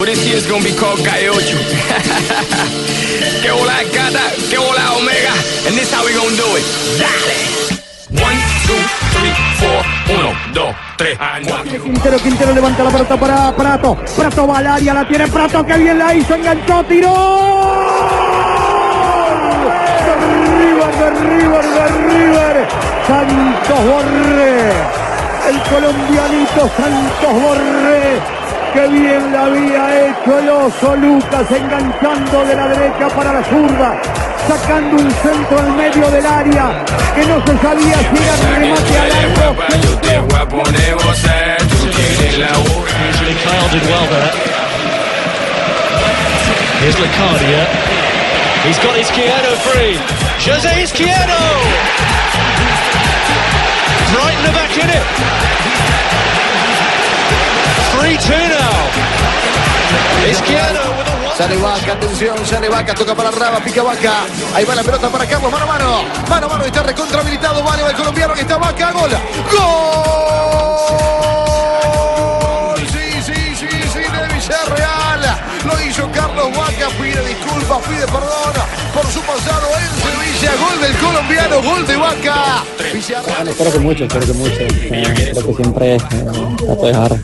This year's gonna be called Calle Ocho. que hola gata, que hola omega, and this how we gonna do it. Dale. One, two, three, four. Uno, dos, tres, cuatro. Quintero, Quintero levanta la pelota para Prato. Prato va al área, la tiene Prato, que bien la hizo, enganchó, tiró. De River, de River, de River. Santos Borré. El colombianito Santos Borré. Que bien la había hecho el oso Lucas, enganchando de la derecha para la zurda, sacando un centro al medio del área, que no se sabía si era remate al arco. Here's Licardia. He's got Izquierdo free. Jose Izquierdo! Brighton are back in it. 3-2 now. Sale Vaca, atención, sale Vaca, toca para Raba, pica Vaca. Ahí va la pelota para Campos, mano a mano. Mano a mano, está recontra habilitado. Vale, va el colombiano que está Vaca, gol. ¡Gol! Pide disculpas, pide perdón por su pasado en Sevilla. Gol del colombiano, gol de Vaca. Bueno, espero que mucho, espero que mucho. Eh, creo que siempre eh, trato de dejar,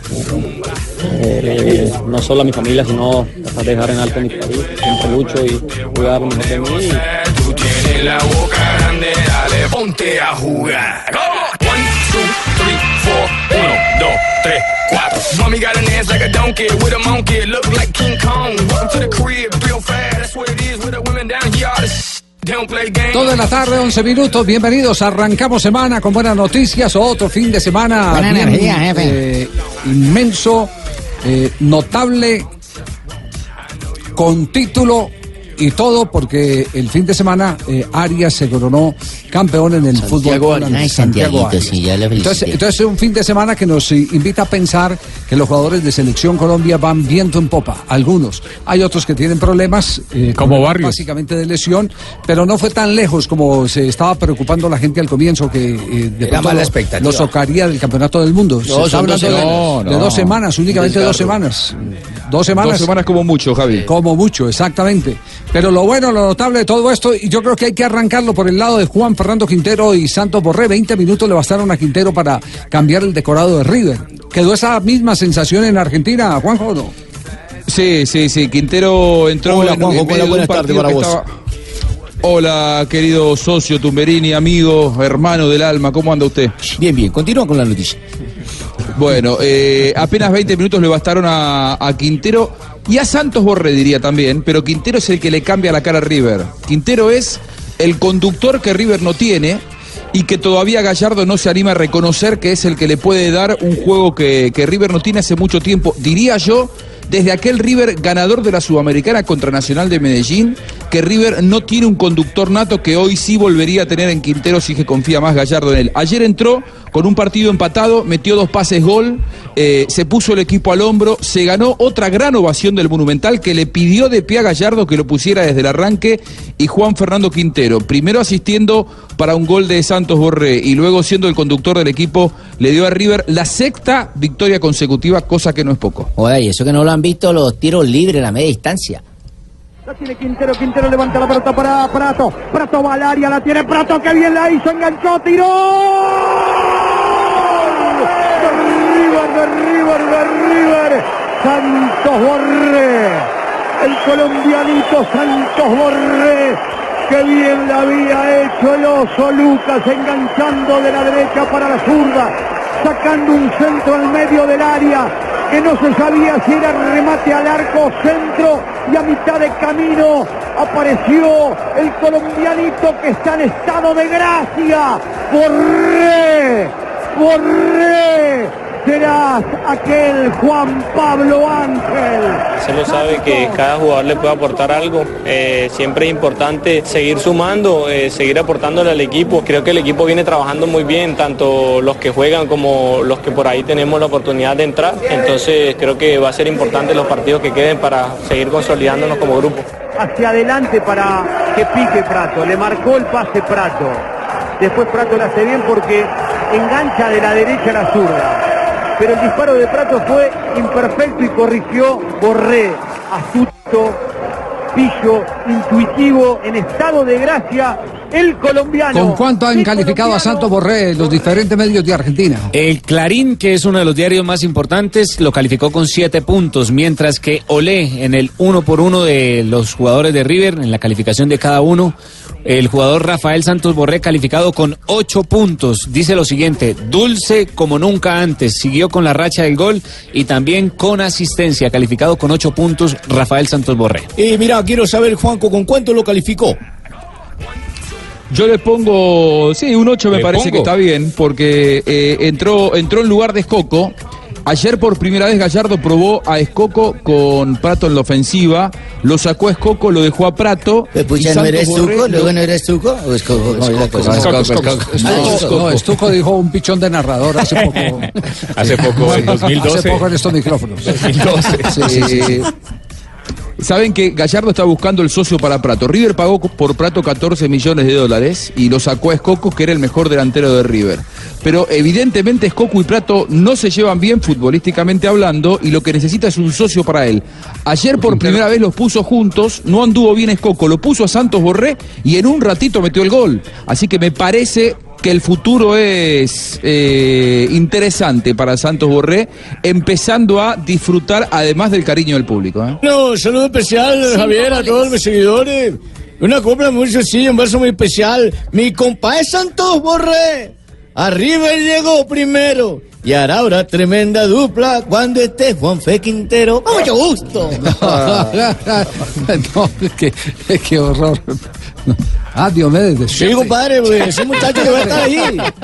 eh, no solo a mi familia, sino tratar de dejar en alto mi país. Siempre lucho y voy a dar lo mejor de mí. Tú tienes la boca grande, dale, ponte a jugar. Mommy got an ass like a donkey with a monkey. Look like King Kong. Welcome to the crib, real fast. That's what it is with the women down here. All this they don't play games. Todo en la tarde, 11 minutos. Bienvenidos. Arrancamos semana con buenas noticias. Otro fin de semana Buena bien, energía, jefe. eh, inmenso, eh, notable, con título y todo, porque el fin de semana eh, Arias se coronó campeón en el fútbol. Ay, Santiago Arias. sí, ya entonces, entonces es un fin de semana que nos invita a pensar que los jugadores de selección Colombia van viento en popa. Algunos. Hay otros que tienen problemas. eh, Como Barrios. Básicamente de lesión, pero no fue tan lejos como se estaba preocupando la gente al comienzo que eh, de Era mala expectativa. lo socaría del campeonato del mundo. se está son dos hablando de, semanas. de No, dos no. semanas, únicamente dos semanas. Dos semanas. Dos semanas como mucho, Javi. Como mucho, exactamente. Pero lo bueno, lo notable de todo esto, y yo creo que hay que arrancarlo por el lado de Juan Fernando Quintero y Santos Borré. 20 minutos le bastaron a Quintero para cambiar el decorado de River. ¿Quedó esa misma sensación en Argentina, Juanjo? o No? Sí, sí, sí. Quintero entró Hola, en, Juanjo, en medio hola, de un buenas partido tardes para que vos. estaba- Hola, querido socio Tumberini, amigo, hermano del alma. ¿Cómo anda usted? Bien, bien, continúa con la noticia. Bueno, eh, apenas 20 minutos le bastaron a, a Quintero y a Santos Borré, diría también, pero Quintero es el que le cambia la cara a River. Quintero es el conductor que River no tiene y que todavía Gallardo no se anima a reconocer que es el que le puede dar un juego que, que River no tiene hace mucho tiempo, diría yo. Desde aquel River ganador de la Sudamericana contra Nacional de Medellín, que River no tiene un conductor nato que hoy sí volvería a tener en Quintero si que confía más Gallardo en él. Ayer entró con un partido empatado, metió dos pases gol, eh, se puso el equipo al hombro, se ganó otra gran ovación del Monumental que le pidió de pie a Gallardo que lo pusiera desde el arranque y Juan Fernando Quintero, primero asistiendo para un gol de Santos Borré y luego siendo el conductor del equipo, le dio a River la sexta victoria consecutiva, cosa que no es poco. Oye, y eso que no lo han visto los tiros libres, la media distancia. La tiene Quintero, Quintero levanta la pelota para Prato. Prato va al área, la tiene Prato, que bien la hizo, enganchó, tiró. De River, de River, de River. Santos Borré. El colombianito Santos Borré. Que bien la había hecho el oso Lucas, enganchando de la derecha para la zurda. Sacando un centro al medio del área que no se sabía si era remate al arco, centro y a mitad de camino apareció el colombianito que está en estado de gracia. Borré, Borré, serás aquel Juan Pablo Ángel. Se lo sabe que cada jugador le puede aportar algo. Eh, siempre es importante seguir sumando, eh, seguir aportándole al equipo. Creo que el equipo viene trabajando muy bien, tanto los que juegan como los que por ahí tenemos la oportunidad de entrar. Entonces creo que va a ser importante los partidos que queden para seguir consolidándonos como grupo. Hacia adelante para que pique Prato. Le marcó el pase Prato. Después Prato lo hace bien porque engancha de la derecha a la zurda. Pero el disparo de Prato fue imperfecto y corrigió Borré. Astuto, pillo, intuitivo, en estado de gracia, el colombiano. ¿Con cuánto han El calificado a Santos Borré los diferentes medios de Argentina? El Clarín, que es uno de los diarios más importantes, lo calificó con siete puntos, mientras que Olé, en el uno por uno de los jugadores de River, en la calificación de cada uno, el jugador Rafael Santos Borré calificado con ocho puntos. Dice lo siguiente, dulce como nunca antes, siguió con la racha del gol y también con asistencia, calificado con ocho puntos Rafael Santos Borré. Y mira, quiero saber, Juanco, ¿con cuánto lo calificó? Yo le pongo, sí, un 8 me ¿Le parece pongo? que está bien, porque eh, entró, entró en lugar de Escoco. Ayer por primera vez Gallardo probó a Escoco con Prato en la ofensiva, lo sacó a Escoco, lo dejó a Prato. Pues pucha, y ¿no Santos eres Borré Tuco? lo- ¿Luego no eres Tuco? ¿O. Escoco, Ah, Estuco, Escoco. no, Estuco dijo un pichón de narrador hace poco. Hace poco, en 2012. Hace poco en estos micrófonos. 2012. Sí, sí, sí, sí. Saben que Gallardo está buscando el socio para Prato. River pagó por Prato 14 millones de dólares y lo sacó a Escoco, que era el mejor delantero de River. Pero evidentemente Escoco y Prato no se llevan bien futbolísticamente hablando y lo que necesita es un socio para él. Ayer por primera vez los puso juntos, no anduvo bien Escoco, lo puso a Santos Borré y en un ratito metió el gol. Así que me parece que el futuro es eh, interesante para Santos Borré, empezando a disfrutar además del cariño del público. ¿eh? No, saludo especial, Javier, a todos mis seguidores. Una copla muy sencilla, un verso muy especial. Mi compadre Santos Borré, arriba él llegó primero. Y hará ahora tremenda dupla cuando esté Juan Fe Quintero. ¡Con mucho gusto! no, qué, qué horror. Ah, Diomedes. Sí, compadre, pues, es un muchacho que va a estar ahí.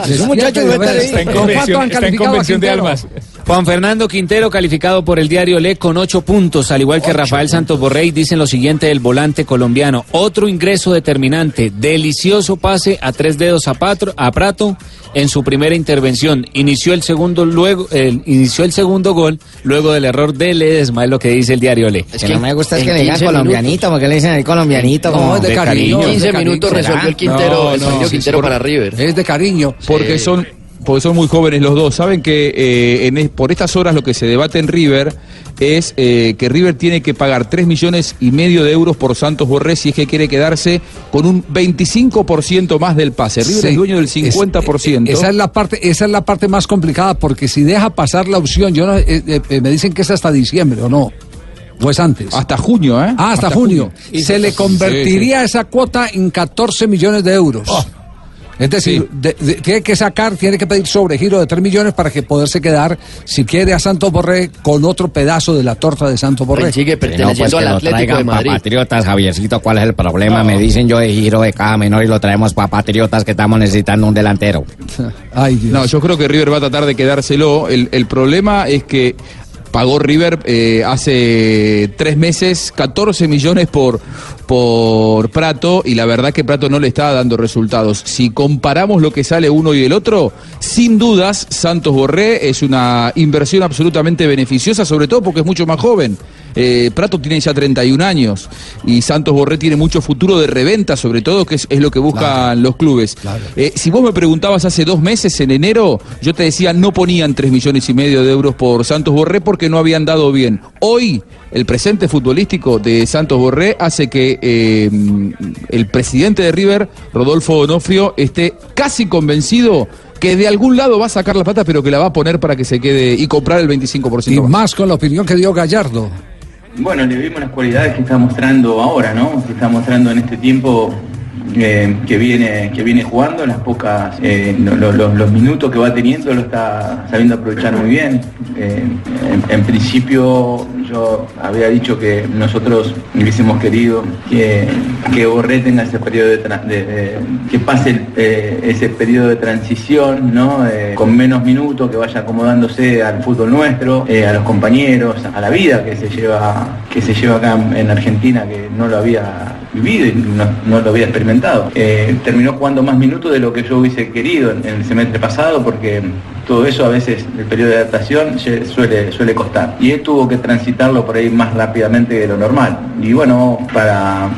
Es un muchacho que va a estar Está en ahí. convención, está en convención de almas. Juan Fernando Quintero, calificado por el diario Le con ocho puntos, al igual que Rafael Santos Borrey, dicen lo siguiente del volante colombiano. Otro ingreso determinante, delicioso pase a tres dedos a, Patro- a Prato en su primera intervención. Inició el segundo luego, el- inició el segundo gol luego del error de Ledesma, es lo que dice el diario Le. Es que no me gusta es que le digan colombianito, porque le dicen ahí colombianito. No, como es de cariño. cariño. 15 minutos ¿Será? resolvió el Quintero, No, el no, sí, Quintero sí, para River. Es de cariño. Porque son porque son muy jóvenes los dos. Saben que eh, en por estas horas lo que se debate en River es eh, que River tiene que pagar 3 millones y medio de euros por Santos Borré si es que quiere quedarse con un 25% más del pase. River Sí. es dueño del Es- 50%. esa es la parte, esa es la parte más complicada porque si deja pasar la opción, yo no, eh, eh, eh, me dicen que es hasta diciembre o no. ¿O es antes? Hasta junio, ¿eh? Ah, hasta, junio. Se le convertiría esa cuota en 14 millones de euros. Es decir, de- de- tiene que sacar, tiene que pedir sobregiro de 3 millones para que poderse quedar, si quiere, a Santos Borré con otro pedazo de la torta de Santos Borré. Él sigue Sí, no, pues perteneciendo que al lo Atlético de Madrid. Patriotas, Javiercito, ¿cuál es el problema? Me dicen yo de giro de caja menor y lo traemos para Patriotas que estamos necesitando un delantero. Ay, Dios. No, yo creo que River va a tratar de quedárselo. El, el problema es que pagó River eh, hace tres meses 14 millones por, por Prato y la verdad que Prato no le está dando resultados. Si comparamos lo que sale uno y el otro, sin dudas Santos Borré es una inversión absolutamente beneficiosa, sobre todo porque es mucho más joven. Eh, Prato tiene ya 31 años y Santos Borré tiene mucho futuro de reventa, sobre todo, que es, es lo que buscan los clubes. Eh, si vos me preguntabas hace dos meses, en enero, yo te decía no ponían 3 millones y medio de euros por Santos Borré porque no habían dado bien. Hoy, el presente futbolístico de Santos Borré hace que eh, el presidente de River, Rodolfo Donofrio, esté casi convencido que de algún lado va a sacar la plata, pero que la va a poner para que se quede y comprar el 25% Y más. más con la opinión que dio Gallardo. Bueno, le vimos las cualidades que está mostrando ahora, ¿no? Que está mostrando en este tiempo eh, que viene que viene jugando, las pocas eh, lo- lo- lo- los minutos que va teniendo lo está sabiendo aprovechar muy bien. Eh, en, en principio yo había dicho que nosotros hubiésemos querido que, que Borré tenga ese periodo de, de- de- que pase eh, ese periodo de transición, ¿no? Eh, con menos minutos, que vaya acomodándose al fútbol nuestro, eh, a los compañeros, a la vida que se lleva que se lleva acá en Argentina, que no lo había vivido y no, no lo había experimentado. Terminó jugando más minutos de lo que yo hubiese querido en el semestre pasado porque todo eso a veces el periodo de adaptación suele, suele costar. Y él tuvo que transitarlo por ahí más rápidamente de lo normal. Y bueno, para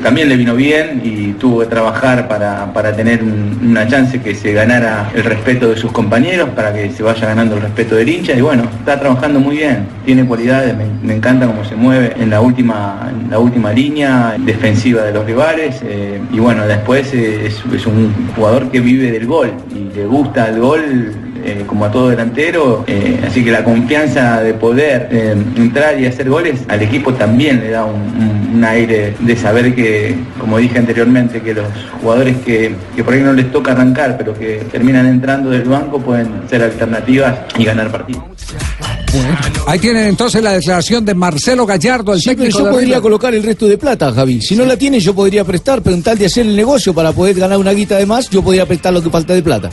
también le vino bien y tuvo que trabajar para, para tener un- una chance que se ganara el respeto de sus compañeros, para que se vaya ganando el respeto del hincha. Y bueno, está trabajando muy bien, tiene cualidades, me, encanta cómo se mueve en la última, la última línea defensiva de los rivales. eh, y bueno, después eh, es un jugador que vive del gol y le gusta el gol eh, como a todo delantero, eh, así que la confianza de poder eh, entrar y hacer goles al equipo también le da un, aire de saber que, como dije anteriormente, que los jugadores que, que por ahí no les toca arrancar, pero que terminan entrando del banco pueden ser alternativas y ganar partidos. Ahí tienen entonces la declaración de Marcelo Gallardo, el Sí, pero técnico yo de podría colocar el resto de plata, Javi. Si no la tiene, yo podría prestar, pero en tal de hacer el negocio para poder ganar una guita de más, yo podría prestar lo que falta de plata.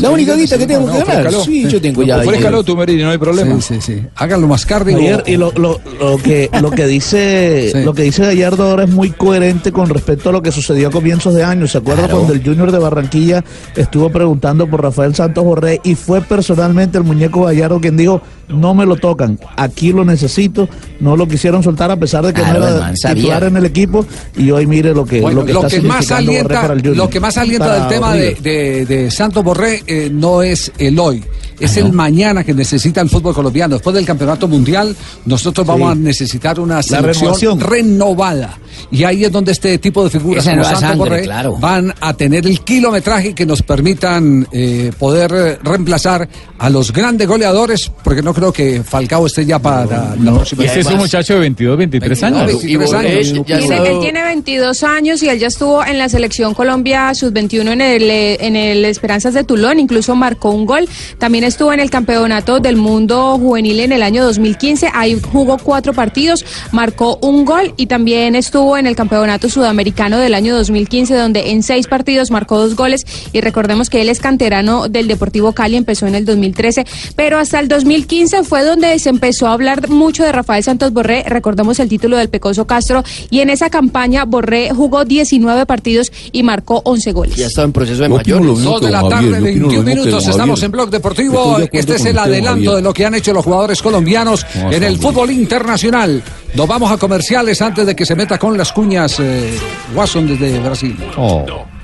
la única guita que tengo que ganar. Sí, yo tengo ya. Ofrézcalo tú, Merini, no hay problema. Sí, sí, sí. Háganlo más caro. Ayer, y lo, lo- lo que, lo que dice Sí. lo que dice Gallardo ahora es muy coherente con respecto a lo que sucedió a comienzos de año. ¿Se acuerda Claro. cuando el Junior de Barranquilla estuvo preguntando por Rafael Santos Borré y fue personalmente el muñeco Gallardo quien dijo, no me lo tocan, aquí lo necesito, no lo quisieron soltar a pesar de que Claro, no el era man titular en el equipo. Y hoy mire lo que, Bueno, lo que, lo está que más alienta, para el Junior. lo que más alienta Para del tema de, de, de Santos Borré eh, no es el hoy, es el mañana que necesita el fútbol colombiano. Después del campeonato mundial, nosotros vamos a necesitar una selección renovada. Y ahí es donde este tipo de figuras Esa como nueva Santos sangre, Borré claro. van a tener el kilometraje que nos permitan eh, poder eh, reemplazar a los grandes goleadores, porque no creo que Falcao esté ya para la próxima. Este es un muchacho de 22, 23 años. 23 años. Él tiene 22 años y él ya estuvo en la selección Colombia sub-21 en el, eh, en el Esperanzas de Tulón, incluso marcó un gol. También estuvo en el Campeonato del Mundo Juvenil en el año 2015, ahí jugó cuatro partidos, marcó un gol y también estuvo en el Campeonato Sudamericano del año 2015, donde en seis partidos marcó dos goles y recordemos que él es canterano del Deportivo Cali, empezó en el 2013, pero hasta el 2015 fue donde se empezó a hablar mucho de Rafael Santos Borré, recordemos el título del Pecoso Castro, y en esa campaña Borré jugó 19 partidos y marcó 11 goles. Ya estaba en proceso de mismo Dos de la tarde, 21 minutos, estamos en Blog Deportivo. Este es el adelanto de lo que han hecho los jugadores colombianos en el fútbol internacional. Nos vamos a comerciales antes de que se meta con las cuñas eh, Watson desde Brasil.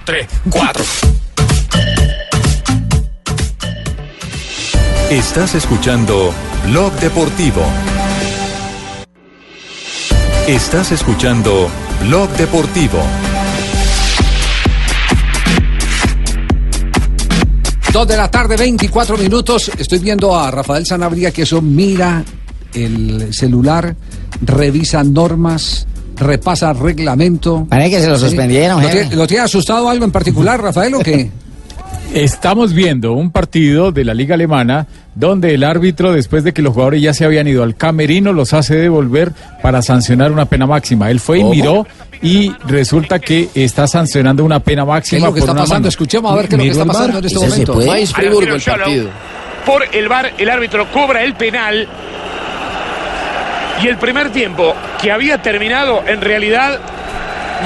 Tres, cuatro. Estás escuchando Blog Deportivo. Estás escuchando Blog Deportivo. Dos de la tarde, 24 minutos. Estoy viendo a Rafael Sanabria que eso mira el celular, revisa normas, repasa reglamento. Parece que se lo Sí. suspendieron, ¿Lo jefe. tiene, ¿Lo tiene asustado algo en particular, Rafael, o qué? Estamos viendo un partido de la Liga Alemana donde el árbitro, después de que los jugadores ya se habían ido al camerino, los hace devolver para sancionar una pena máxima. Él fue y ¿Cómo? miró y resulta que está sancionando una pena ¿Qué máxima. es lo que por está pasando? mano. Escuchemos a ver qué es lo que está el pasando en este ¿Eso se momento. puede? Más Friburgo el partido. Por el VAR, el árbitro cobra el penal. Y el primer tiempo, que había terminado, en realidad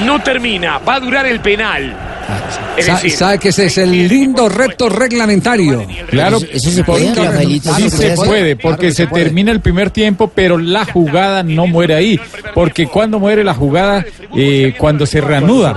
no termina. Va a durar el penal. Sabe que ese es el lindo reto reglamentario. Claro, sí se puede, porque se termina el primer tiempo, pero la jugada no muere ahí, porque cuando muere la jugada, eh, cuando se reanuda,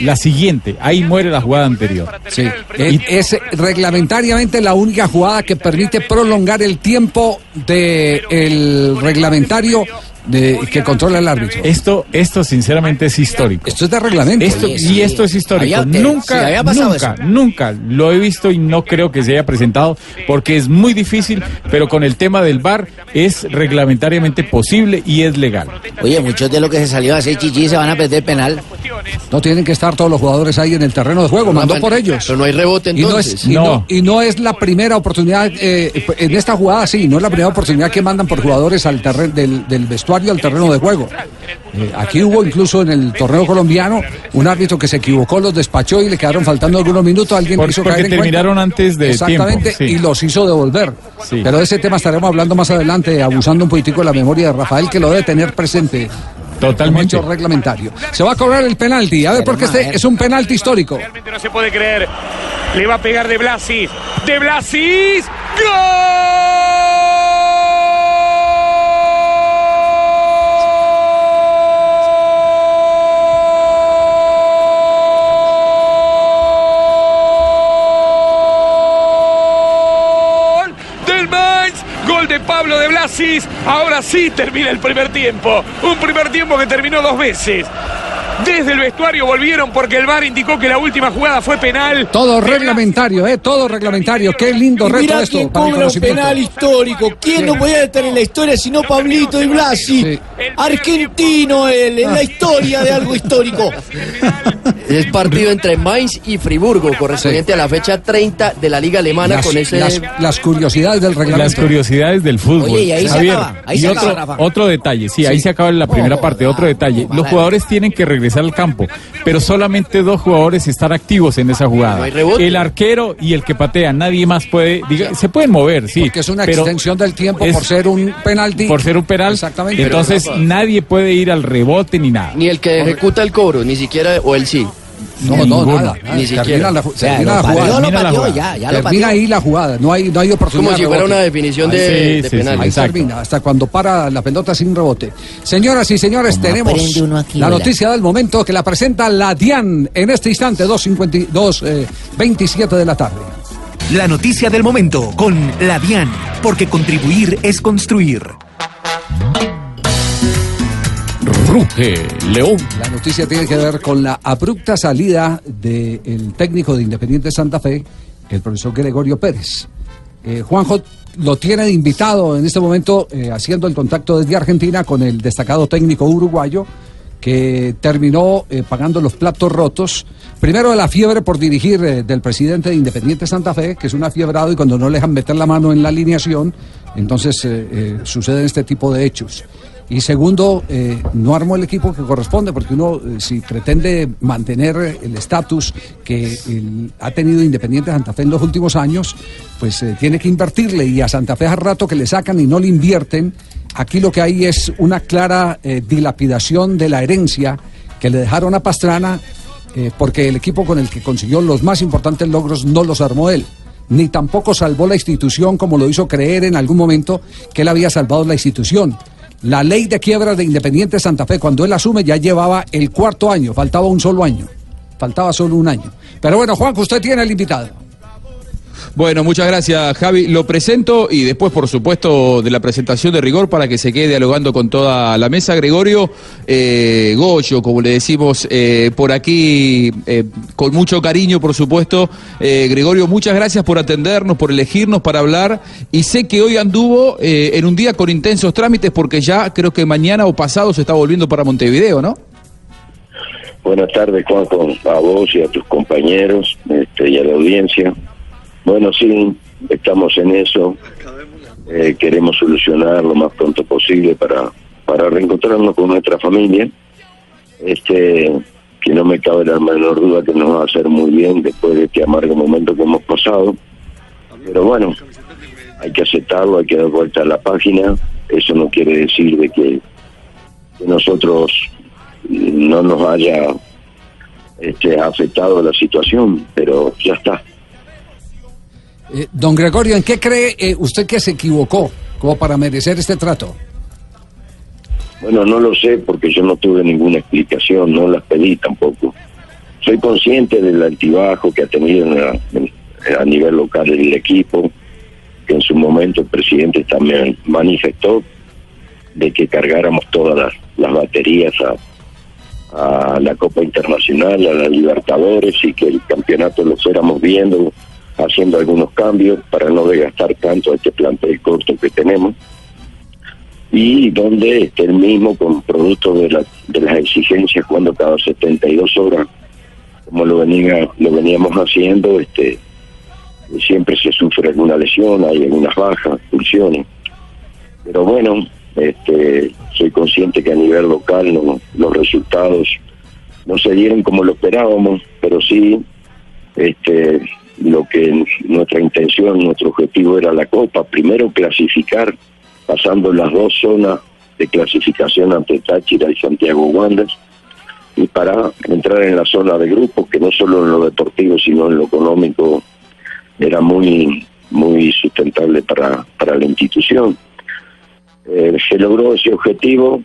la siguiente, ahí muere la jugada anterior. Sí, es, es reglamentariamente la única jugada que permite prolongar el tiempo del reglamentario de, que controla el árbitro. Esto, esto sinceramente es histórico. Esto es de reglamento. Esto, y esto es histórico. Había- nunca, sí, había pasado nunca, eso. nunca lo he visto y no creo que se haya presentado porque es muy difícil, pero con el tema del VAR es reglamentariamente posible y es legal. Oye, muchos de los que se salió a hacer chichi se van a perder penal. No tienen que estar todos los jugadores ahí en el terreno de juego, mandó por ellos. Pero no hay rebote Y no, es, entonces. y, no, y no es la primera oportunidad, eh, en esta jugada sí, no es la primera oportunidad que mandan por jugadores al terreno del, del vestuario al terreno de juego. Eh, aquí hubo incluso en el torneo colombiano un árbitro que se equivocó, los despachó y le quedaron faltando algunos minutos. Alguien Por- hizo caer en cuenta. terminaron antes de Exactamente, tiempo, sí. y los hizo devolver. Sí. Pero de ese tema estaremos hablando más adelante, abusando un poquitico de la memoria de Rafael, que lo debe tener presente. Totalmente. Hecho reglamentario. Se va a cobrar el penalti, a ver, porque este es un penalti histórico. no se puede creer. Le va a pegar de Blasis. De Blasis. Gol Ahora sí termina el primer tiempo. Un primer tiempo que terminó dos veces. Desde el vestuario volvieron porque el VAR indicó que la última jugada fue penal. Todo reglamentario, ¿eh? Todo reglamentario. Qué lindo Y reto mirá esto quién para el cobra un conocimiento. penal histórico. ¿Quién no podía estar en la historia sino Pablito y Blasi? Argentino él, en la historia de algo histórico. Es partido entre Mainz y Friburgo, correspondiente a la fecha 30 de la Liga Alemana Las, con ese... las- las curiosidades del reglamento. Las curiosidades del fútbol. Oye, y ahí se Javier, acaba, ahí y se otro, acaba, Rafa. otro detalle, sí, ahí se acaba la primera parte. Otro detalle, los jugadores tienen que regresar al campo, pero solamente dos jugadores están activos en esa jugada. No. El arquero y el que patea, nadie más puede, diga, se pueden mover, sí. Porque es una extensión del tiempo es- por ser un penalti. por ser un penal. Exactamente. Entonces nadie puede ir al rebote ni nada. Ni el que ejecuta el cobro, ni siquiera, o él sí. No, no, nada. Ni termina siquiera. la, O sea, termina lo la jugada. lo Termina la jugada. ya, ya lo termina pateó. ahí la jugada. No hay, no hay oportunidad. Como si fuera una definición Ahí de, sí, de sí, penal. sí, Ahí Exacto. termina, hasta cuando para la pelota sin rebote. Señoras y señores, ¿Cómo tenemos aquí, la noticia del momento que la presenta la DIAN en este instante, 2.52, eh, 27 de la tarde. La noticia del momento con la DIAN, porque contribuir es construir. Ruge León. La noticia tiene que ver con la abrupta salida del técnico de Independiente Santa Fe, el profesor Gregorio Pérez. Eh, Juanjo lo tiene de invitado en este momento eh, haciendo el contacto desde Argentina con el destacado técnico uruguayo que terminó eh, pagando los platos rotos. Primero la fiebre por dirigir del presidente de Independiente Santa Fe, que es un afiebrado y cuando no le dejan meter la mano en la alineación, entonces eh, suceden este tipo de hechos. Y segundo, eh, no armó el equipo que corresponde, porque uno, eh, si pretende mantener el estatus que ha tenido Independiente Santa Fe en los últimos años, pues eh, tiene que invertirle. Y a Santa Fe hace rato que le sacan y no le invierten. Aquí lo que hay es una clara dilapidación de la herencia que le dejaron a Pastrana, porque el equipo con el que consiguió los más importantes logros no los armó él ni tampoco salvó la institución como lo hizo creer en algún momento que él había salvado la institución. La ley de quiebra de Independiente Santa Fe, cuando él asume, ya llevaba el cuarto año, faltaba un solo año. Faltaba solo un año. Pero bueno, Juanjo, usted tiene el invitado. Bueno, muchas gracias, Javi. Lo presento y después, por supuesto, de la presentación de rigor para que se quede dialogando con toda la mesa. Gregorio eh, Goyo, como le decimos eh, por aquí, eh, con mucho cariño, por supuesto. Eh, Gregorio, muchas gracias por atendernos, por elegirnos para hablar. Y sé que hoy anduvo eh, en un día con intensos trámites porque ya creo que mañana o pasado se está volviendo para Montevideo, ¿no? Buenas tardes, Juanjo, a vos y a tus compañeros este, y a la audiencia. Bueno, sí, estamos en eso. Eh, queremos solucionar lo más pronto posible para, para reencontrarnos con nuestra familia. Este, que no me cabe la menor duda que nos va a hacer muy bien después de este amargo momento que hemos pasado. Pero bueno, hay que aceptarlo, hay que dar vuelta a la página. Eso no quiere decir de que, que nosotros no nos haya este, afectado la situación, pero ya está. Eh, don Gregorio, ¿en qué cree eh, usted que se equivocó como para merecer este trato? Bueno, no lo sé porque yo no tuve ninguna explicación, no las pedí tampoco. Soy consciente del altibajo que ha tenido a nivel local el equipo, que en su momento el presidente también manifestó de que cargáramos todas las, las baterías a, a la Copa Internacional, a la Libertadores y que el campeonato lo fuéramos viendo, haciendo algunos cambios para no desgastar tanto este plantel corto que tenemos. Y donde este, el mismo con producto de, la- de las exigencias jugando cada 72 horas como lo venía lo veníamos haciendo este siempre se sufre alguna lesión hay algunas bajas pulsiones. Pero bueno este soy consciente que a nivel local no- los resultados no se dieron como lo esperábamos pero sí este lo que nuestra intención nuestro objetivo era la copa primero clasificar pasando las dos zonas de clasificación ante Táchira y Santiago Wanderers y para entrar en la zona de grupos que no solo en lo deportivo sino en lo económico era muy muy sustentable para, para la institución. Eh, se logró ese objetivo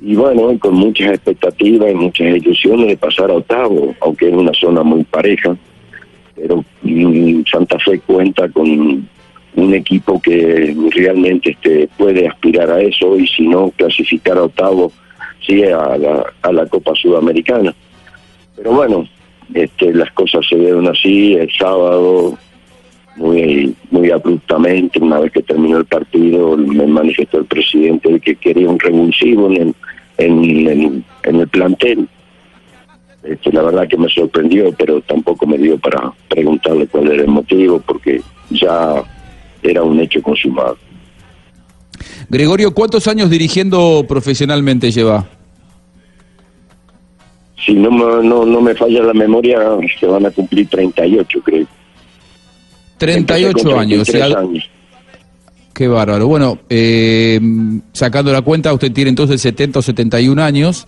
y bueno, con muchas expectativas y muchas ilusiones de pasar a octavo, aunque es una zona muy pareja, pero mm, Santa Fe cuenta con un equipo que realmente este, puede aspirar a eso y si no clasificar a octavo, sí a la, a la Copa Sudamericana. Pero bueno, este, las cosas se dieron así, el sábado muy muy abruptamente, una vez que terminó el partido, me manifestó el presidente de que quería un revulsivo en el, en, en el plantel. Este, la verdad que me sorprendió, pero tampoco me dio para preguntarle cuál era el motivo, porque ya era un hecho consumado. Gregorio, ¿cuántos años dirigiendo profesionalmente lleva? Si no, me- no, no me falla la memoria, se van a cumplir 38, creo. 38 Empecé con años. 33 y al- años. Qué bárbaro. Bueno, eh, sacando la cuenta, usted tiene entonces 70 o 71 años.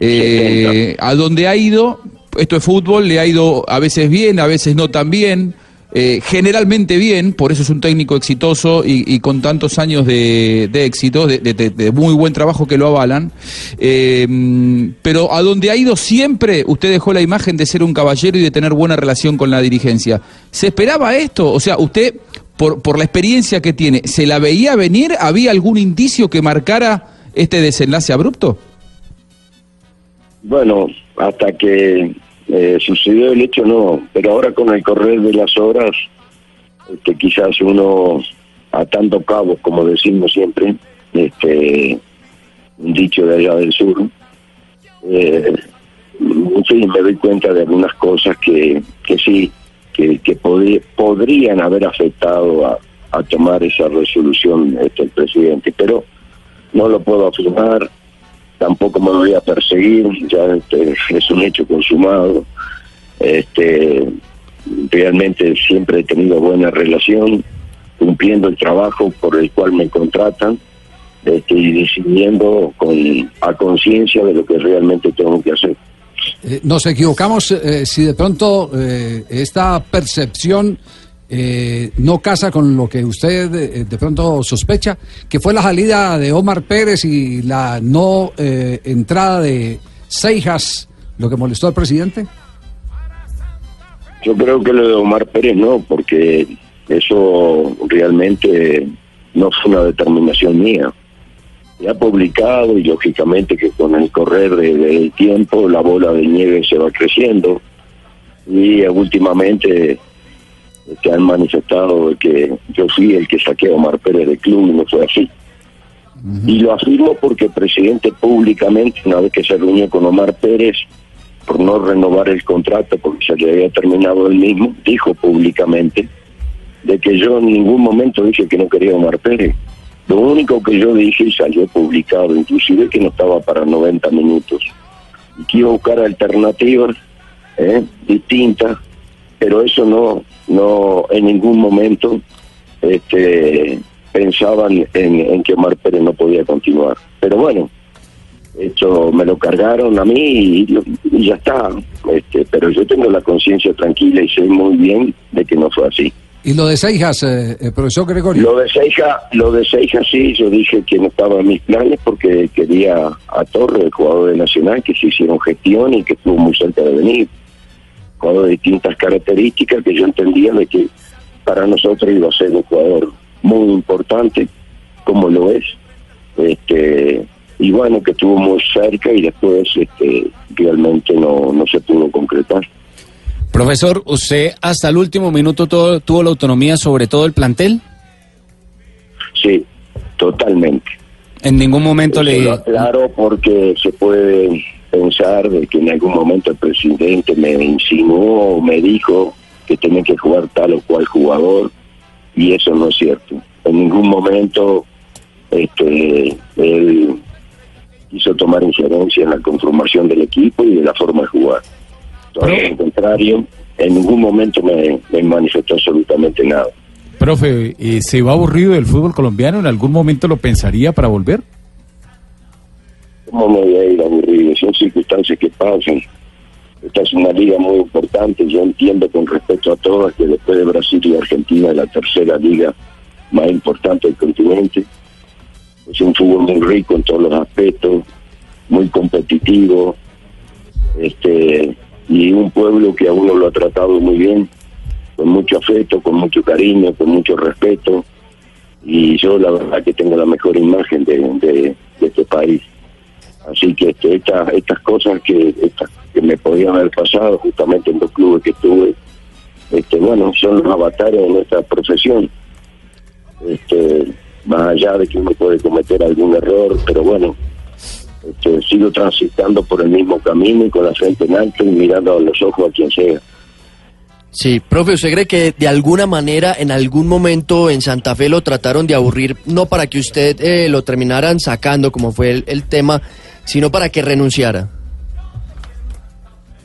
Eh, a donde ha ido, esto es fútbol, le ha ido a veces bien, a veces no tan bien. eh, generalmente bien, por eso es un técnico exitoso y, y con tantos años de, de éxito, de, de- de- de muy buen trabajo que lo avalan. Eh, pero a donde ha ido siempre, usted dejó la imagen de ser un caballero y de tener buena relación con la dirigencia. ¿Se esperaba esto? O sea, usted, por, por la experiencia que tiene, ¿se la veía venir? ¿Había algún indicio que marcara este desenlace abrupto? Bueno, hasta que eh, sucedió el hecho no, pero ahora con el correr de las horas, este, quizás uno atando cabos, como decimos siempre, este, un dicho de allá del sur, eh, me doy cuenta de algunas cosas que, que sí, que, podrían haber afectado a, a tomar esa resolución este, el presidente, pero no lo puedo afirmar, tampoco me voy a perseguir, ya este, es un hecho consumado. Este, realmente siempre he tenido buena relación, cumpliendo el trabajo por el cual me contratan este, y decidiendo con, a conciencia de lo que realmente tengo que hacer. Eh, nos equivocamos eh, si de pronto eh, esta percepción eh, no casa con lo que usted eh, de pronto sospecha, que fue la salida de Omar Pérez y la no eh, entrada de Seijas, lo que molestó al presidente. Yo creo que lo de Omar Pérez no, porque eso realmente no fue una determinación mía. Se ha publicado y lógicamente que con el correr de- del tiempo la bola de nieve se va creciendo y últimamente se han manifestado de que yo fui el que saqué a Omar Pérez del club y no fue así. Y lo afirmo porque el presidente públicamente, una vez que se reunió con Omar Pérez, por no renovar el contrato porque se le había terminado el mismo, dijo públicamente de que yo en ningún momento dije que no quería a Omar Pérez. Lo único que yo dije y salió publicado, inclusive que no estaba para 90 minutos. Y buscar alternativas ¿eh? distintas, pero eso no, no en ningún momento este, pensaban en, en que Omar Pérez no podía continuar. Pero bueno, esto me lo cargaron a mí y, y ya está. Este, pero yo tengo la conciencia tranquila y sé muy bien de que no fue así. Y lo de Seijas, eh, eh, profesor Gregorio. Lo de Seija, lo de Seija sí, yo dije que no estaba en mis planes porque quería a Torre, el jugador de Nacional, que se hicieron gestión y que estuvo muy cerca de venir. Jugador de distintas características que yo entendía de que para nosotros iba a ser un jugador muy importante, como lo es. Este, y bueno, que estuvo muy cerca y después este, realmente no, no se pudo concretar. Profesor, ¿usted hasta el último minuto todo- tuvo la autonomía sobre todo el plantel? Sí, totalmente. En ningún momento Eso le... lo aclaro porque se puede pensar de que en algún momento el presidente me insinuó o me dijo que tenía que jugar tal o cual jugador y eso no es cierto. En ningún momento este, él quiso tomar injerencia en la conformación del equipo y de la forma de jugar. Todo lo contrario, en ningún momento me, me manifestó absolutamente nada. Profe, eh, ¿se va aburrido del fútbol colombiano? ¿En algún momento lo pensaría para volver? ¿Cómo me voy a ir aburrido? Son circunstancias que pasan. esta es una liga muy importante, yo entiendo con respecto a todas que después de Brasil y Argentina es la tercera liga más importante del continente. Es un fútbol muy rico en todos los aspectos, muy competitivo, este y un pueblo que a uno lo ha tratado muy bien, con mucho afecto, con mucho cariño, con mucho respeto, y yo la verdad que tengo la mejor imagen de, este país. Así que este, estas estas cosas que, estas que me podían haber pasado justamente en los clubes que estuve, este, bueno, son los avatares de nuestra profesión. Este, más allá de que uno puede cometer algún error, pero bueno, este, sigo transitando por el mismo camino y con la frente en alto y mirando a los ojos a quien sea. Sí, profe, ¿usted cree que de alguna manera, en algún momento en Santa Fe lo trataron de aburrir, no para que usted eh, lo terminaran sacando, como fue el, el tema, sino para que renunciara?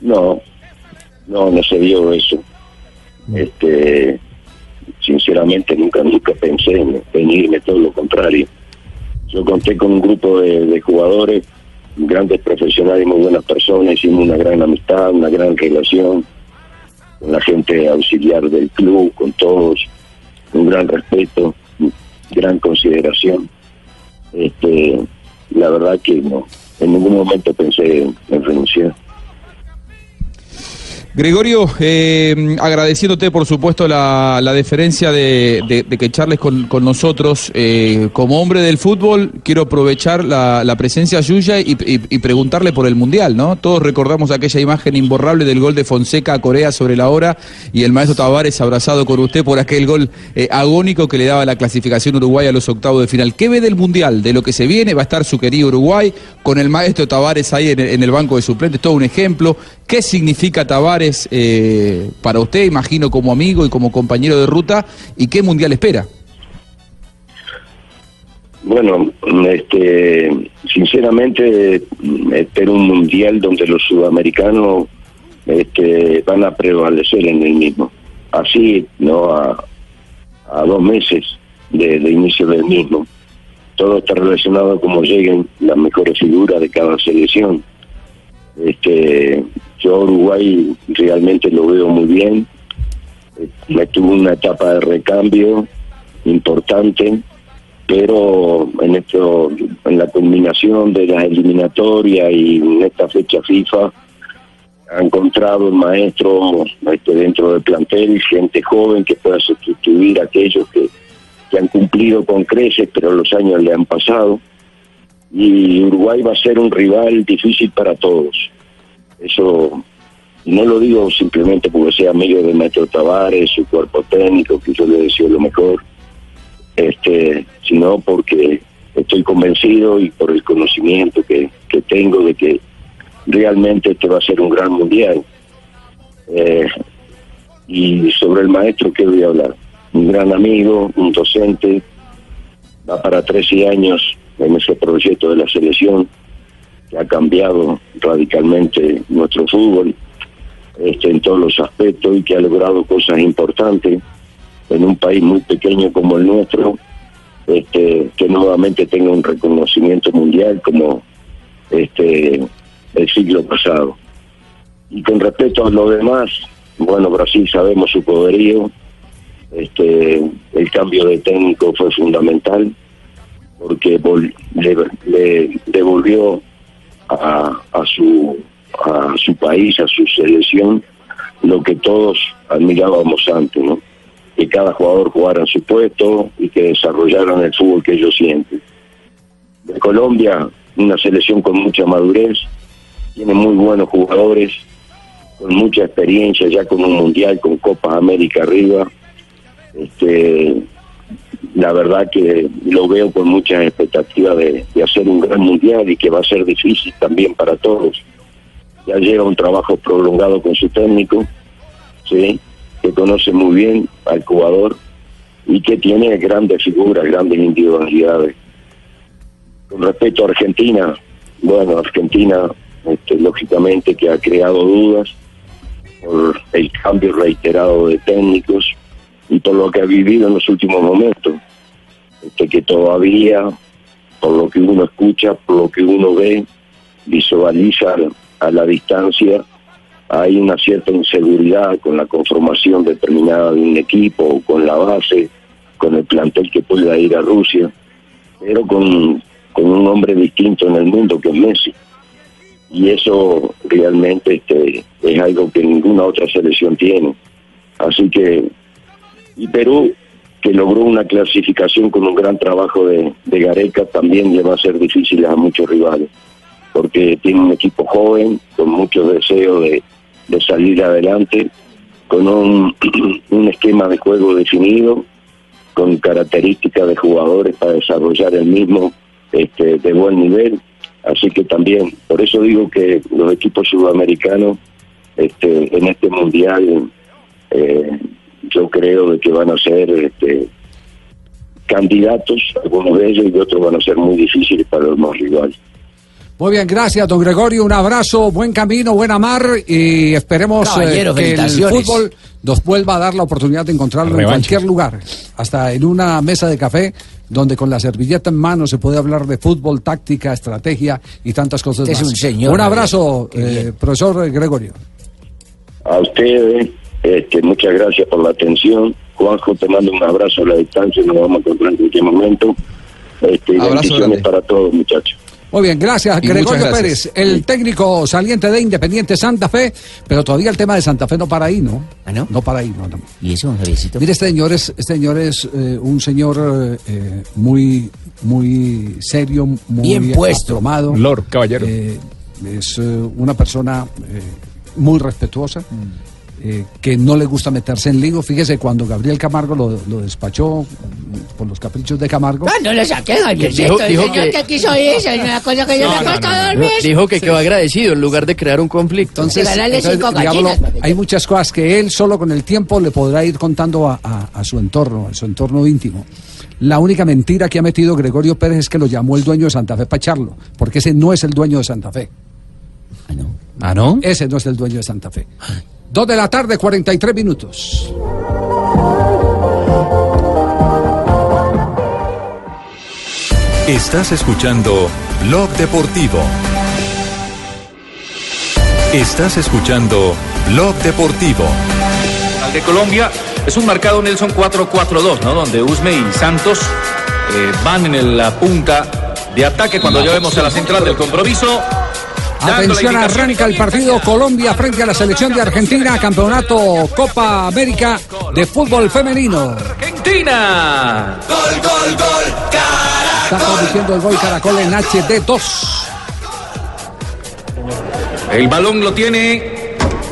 No, no, no se dio eso. Este, sinceramente nunca, nunca pensé en, en irme, todo lo contrario. Yo conté con un grupo de, jugadores, grandes profesionales muy buenas personas, hicimos una gran amistad, una gran relación con la gente auxiliar del club, con todos, un gran respeto, gran consideración. Este, la verdad que no, en ningún momento pensé en- en renunciar. Gregorio, eh, agradeciéndote por supuesto la, la deferencia de, de- que charles con, con nosotros. eh, como hombre del fútbol, quiero aprovechar la, la presencia suya y, y- preguntarle por el Mundial, ¿no? Todos recordamos aquella imagen imborrable del gol de Fonseca a Corea sobre la hora y el maestro Tavares abrazado con usted por aquel gol eh, agónico que le daba la clasificación Uruguay a los octavos de final. ¿Qué ve del Mundial? De lo que se viene, va a estar su querido Uruguay con el maestro Tavares ahí en el banco de suplentes, todo un ejemplo. ¿Qué significa Tavares eh, para usted, imagino, como amigo y como compañero de ruta? ¿Y qué mundial espera? Bueno, este, sinceramente espero un mundial donde los sudamericanos este, van a prevalecer en el mismo. Así, no a, a dos meses de, de inicio del mismo. Todo está relacionado a cómo lleguen las mejores figuras de cada selección. Este, yo Uruguay realmente lo veo muy bien. Me tuvo una etapa de recambio importante pero en esto en la combinación de las eliminatorias y en esta fecha FIFA ha encontrado el maestro este, dentro del plantel gente joven que pueda sustituir a aquellos que, que han cumplido con creces pero los años le han pasado y Uruguay va a ser un rival difícil para todos eso no lo digo simplemente porque sea amigo de Maestro Tavares, su cuerpo técnico, que yo le deseo lo mejor, este, sino porque estoy convencido y por el conocimiento que, que tengo de que realmente este va a ser un gran mundial. Eh, y sobre el maestro, ¿qué voy a hablar? Un gran amigo, un docente, va para 13 años en ese proyecto de la selección que ha cambiado radicalmente nuestro fútbol este, en todos los aspectos y que ha logrado cosas importantes en un país muy pequeño como el nuestro, este, que nuevamente tenga un reconocimiento mundial como este el siglo pasado. Y con respecto a lo demás, bueno, Brasil sabemos su poderío, el cambio de técnico fue fundamental porque le, devolvió a, a su a su país, a su selección, lo que todos admirábamos antes, ¿no? Que cada jugador jugara en su puesto y que desarrollaran el fútbol que ellos sienten. De Colombia, una selección con mucha madurez, tiene muy buenos jugadores, con mucha experiencia ya con un mundial, con Copas América arriba. Este, la verdad que lo veo con muchas expectativas de, hacer un gran mundial y que va a ser difícil también para todos. Ya lleva un trabajo prolongado con su técnico, ¿sí? que conoce muy bien al jugador y que tiene grandes figuras, grandes individualidades. Con respecto a Argentina, bueno, Argentina, este, lógicamente que ha creado dudas por el cambio reiterado de técnicos y por lo que ha vivido en los últimos momentos, este, que todavía, por lo que uno escucha, por lo que uno ve, visualiza a la distancia, hay una cierta inseguridad con la conformación determinada de un equipo, con la base, con el plantel que pueda ir a Rusia, pero con, con un hombre distinto en el mundo que es Messi. Y eso realmente este, es algo que ninguna otra selección tiene. Así que, y Perú, que logró una clasificación con un gran trabajo de, de Gareca, también le va a ser difícil a muchos rivales, porque tiene un equipo joven, con mucho deseo de, de salir adelante, con un, un esquema de juego definido, con características de jugadores para desarrollar el mismo este, de buen nivel. Así que también, por eso digo que los equipos sudamericanos este, en este mundial, eh, yo creo de que van a ser este, candidatos, algunos de ellos, y otros van a ser muy difíciles para los más rivales. Muy bien, gracias, don Gregorio. Un abrazo, buen camino, buena mar y esperemos eh, que el fútbol nos vuelva a dar la oportunidad de encontrarlo en cualquier lugar, hasta en una mesa de café donde con la servilleta en mano se puede hablar de fútbol, táctica, estrategia y tantas cosas Usted es más. un señor, un abrazo, eh, profesor Gregorio. A ustedes, este, muchas gracias por la atención. Juanjo, te mando un abrazo a la distancia, nos vamos a encontrar en cualquier momento. Este, bendiciones grande. para todos, muchachos. Muy bien, gracias. Y Gregorio gracias. Pérez, el técnico saliente de Independiente Santa Fe, pero todavía el tema de Santa Fe no para ahí, ¿no? no? para ahí, no. no. ¿Y eso, Javiercito? Mire, este señor es, este señor es eh, un señor eh, muy, muy serio, muy Bien puesto. aplomado. Lord, caballero. Eh, es eh, una persona eh, muy respetuosa. Eh, que no le gusta meterse en lío. Fíjese, cuando Gabriel Camargo lo, lo despachó por los caprichos de Camargo. Ah, no lo saqué, Javiercito. Dijo- dijo señor que- que quiso eso, es una cosa que yo le cuesta dormir. Dijo que quedó agradecido en lugar de crear un conflicto. Entonces, entonces, digámoslo, hay muchas cosas que él solo con el tiempo le podrá ir contando a, a- a su entorno, a su entorno íntimo. La única mentira que ha metido Gregorio Pérez es que lo llamó el dueño de Santa Fe para echarlo, porque ese no es el dueño de Santa Fe. ¿Ah, no? Ese no es el dueño de Santa Fe. Dos de la tarde, 43 minutos. Estás escuchando Blog Deportivo. Estás escuchando Blog Deportivo. Al de Colombia es un marcado Nelson 4-4-2, ¿no? Donde Usme y Santos eh, van en el- la punta de ataque cuando ya vemos a la central del compromiso. Atención, arranca el partido Colombia frente a la selección de Argentina, campeonato Copa América de fútbol femenino. Argentina. Gol, gol, gol, Está transmitiendo el gol Caracol en HD2. El balón lo tiene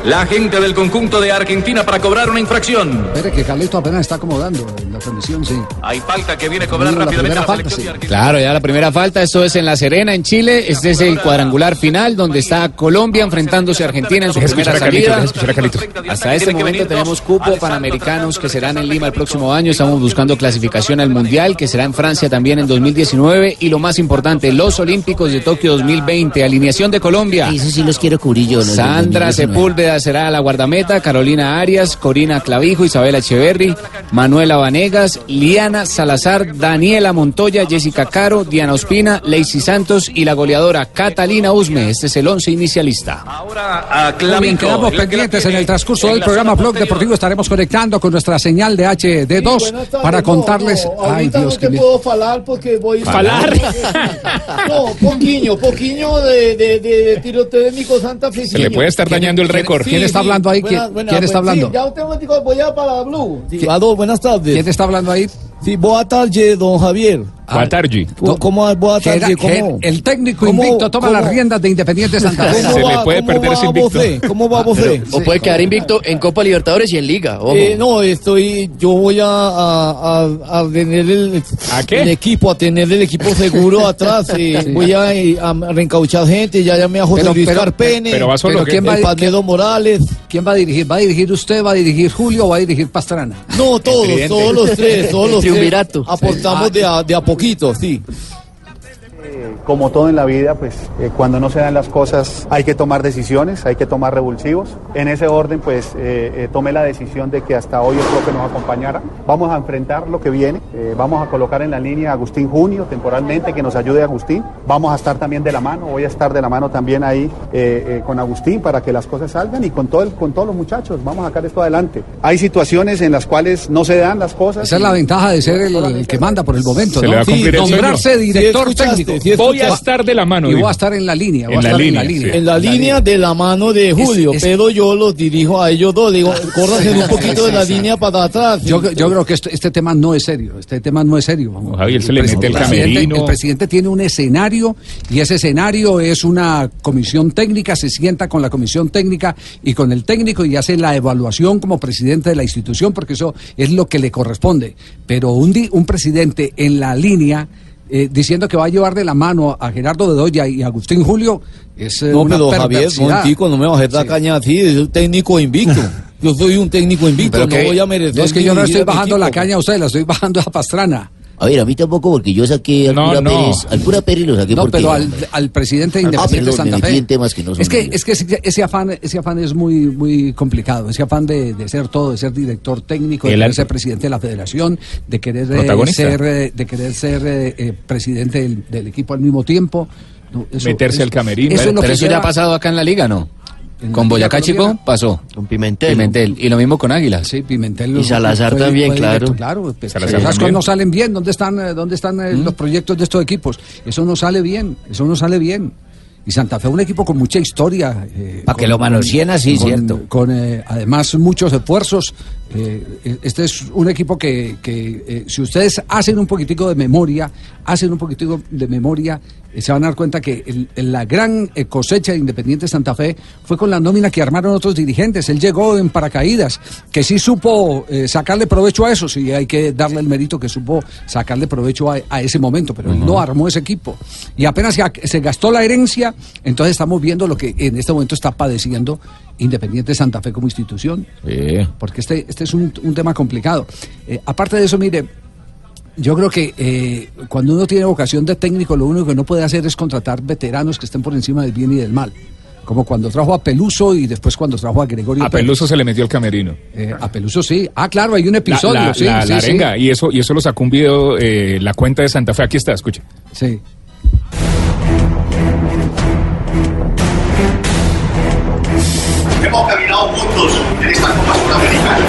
la gente del conjunto de Argentina para cobrar una infracción. Espere que Carlito apenas está acomodando en la transmisión, sí. Hay falta que viene a cobrar La rápidamente primera la falta, selección de sí. Claro, ya la primera falta, esto es en La Serena, en Chile. Este es el cuadrangular final donde está Colombia enfrentándose a Argentina en su primera escuchar a Carlito, salida. Hasta este momento tenemos cupo panamericanos que serán en Lima el próximo año. Estamos buscando clasificación al Mundial que será en Francia también en 2019. Y lo más importante, los Olímpicos de Tokio 2020. Alineación de Colombia. Eso sí los quiero cubrir yo. los Sandra 2019. Será la guardameta, Carolina Arias, Corina Clavijo, Isabela Echeverry, Manuela Vanegas, Liana Salazar, Daniela Montoya, Jessica Caro, Diana Ospina, Lacey Santos y la goleadora Catalina Usme. Este es el once inicialista. A Muy bien, Clavijo. quedamos pendientes en el transcurso en del programa Blog. Deportivo. Estaremos conectando con nuestra señal de HD2 para contarles. Ay, Ahorita Dios, no que te me- puedo falar porque voy ¿Falar? No, poquillo, poquillo de, de, de tiroteo de Mico Santa Fe. Se le puede estar dañando el récord. ¿Quién está hablando ahí? ¿Quién- quién está hablando? Sí, ya usted me dijo, voy a para Blue. Sí, aló, buenas tardes. ¿Quién está hablando ahí? Sí, boa tarde, don Javier. ¿Cómo, cómo el técnico ¿Cómo- invicto toma cómo- las riendas de Independiente Santa Fe. ¿Cómo va- cómo va Bofé? ¿Cómo va Bofé? O puede quedar invicto en Copa Libertadores y en Liga. Eh, no, estoy, yo voy a, a, a- a tener el, el equipo, a tener el equipo seguro atrás. eh, Sí. Voy a, eh, a reencauchar gente, ya llamé a José Pero- Luis pero- Carpene, pero va solo, ¿quién va a- Palmedo Morales. ¿Quién va a dirigir? ¿Va a dirigir usted? ¿Va a dirigir Julio o va a dirigir Pastrana? No, todos, todos los tres, todos los tres. Aportamos de, a, de a poquito, sí. Como todo en la vida, pues eh, cuando no se dan las cosas hay que tomar decisiones, hay que tomar revulsivos. En ese orden, pues eh, eh, tomé la decisión de que hasta hoy el profe nos acompañara. Vamos a enfrentar lo que viene, eh, vamos a colocar en la línea a Agustín Junio temporalmente, que nos ayude Agustín. Vamos a estar también de la mano, voy a estar de la mano también ahí eh, eh, con Agustín para que las cosas salgan y con, todo el- con todos los muchachos. Vamos a sacar esto adelante. Hay situaciones en las cuales no se dan las cosas. Esa es la ventaja de ser el, el que manda por el momento, Se ¿no? le va a sueño. nombrarse Sí director escuchaste, técnico. Voy a estar de la mano, Y voy dijo. a estar en la línea. voy En a la estar línea, en la línea. sí. En la línea de la mano de Julio, pero yo los dirijo a ellos dos. Digo, córranse un poquito de la línea para atrás. Yo, yo creo que este, este tema no es serio. Este tema no es serio. Javier se le mete el presidente- camerino. El presidente tiene un escenario y ese escenario es una comisión técnica. Se sienta con la comisión técnica y con el técnico y hace la evaluación como presidente de la institución porque eso es lo que le corresponde. Pero un, un presidente en la línea. Eh, diciendo que va a llevar de la mano a Gerardo Bedoya y a Agustín Julio es eh, No, una pero Javier, momentico, no me bajé la caña así, es un técnico invicto. Yo soy un técnico invicto, Pero no que- voy a merecer. no, es que yo no estoy bajando la caña a usted, la estoy bajando a Pastrana. A ver, a mí tampoco, porque yo saqué al No, Pura no. Pérez. Al Pura Pérez lo saqué No, porque... pero al, al presidente de Ah, Independiente perdón, Santa Fe. en temas que no son es que, es que ese, ese afán, ese afán es muy, muy complicado. Ese afán de, de ser todo, de ser director técnico, de al- ser presidente de la federación, de querer eh, ser, eh, de querer ser eh, eh, presidente del, del equipo al mismo tiempo. No, eso- Meterse eso- al camerino. Eso es lo Pero que eso ya ha pasado acá en la liga, ¿no? Con Boyacá Chico pasó. Con Pimentel. Pimentel. Y lo mismo con Águilas. Sí, Pimentel. Y Salazar fue- también, fue claro. directo, Claro, pues, Salazar esas cosas no salen bien. ¿Dónde están, eh, dónde están eh, los proyectos de estos equipos? Eso no sale bien, eso no sale bien. Y Santa Fe, un equipo con mucha historia. eh, Pa' que lo manoseen así, con- cierto. Con eh, además muchos esfuerzos. Eh, este es un equipo que, que, eh, si ustedes hacen un poquitico de memoria, hacen un poquitico de memoria, eh, se van a dar cuenta que el- el- la gran eh, cosecha de Independiente Santa Fe fue con la nómina que armaron otros dirigentes. Él llegó en paracaídas, que sí supo eh, sacarle provecho a eso, sí hay que darle el mérito que supo sacarle provecho a, a ese momento, pero él no armó ese equipo. Y apenas se, se gastó la herencia, entonces estamos viendo lo que en este momento está padeciendo Independiente Santa Fe como institución porque este, este es un, un tema complicado. Eh, aparte de eso, mire, yo creo que eh, cuando uno tiene vocación de técnico, lo único que no puede hacer es contratar veteranos que estén por encima del bien y del mal. Como cuando trajo a Peluso y después cuando trajo a Gregorio A Pérez. Peluso se le metió el camerino. Eh, a Peluso sí. Ah, claro, hay un episodio. la, sí, la- sí, la sí. arenga, y eso y eso lo sacó un video eh, la cuenta de Santa Fe. Aquí está, escuche. Sí. Hemos caminado juntos en esta Copa Sudamericana.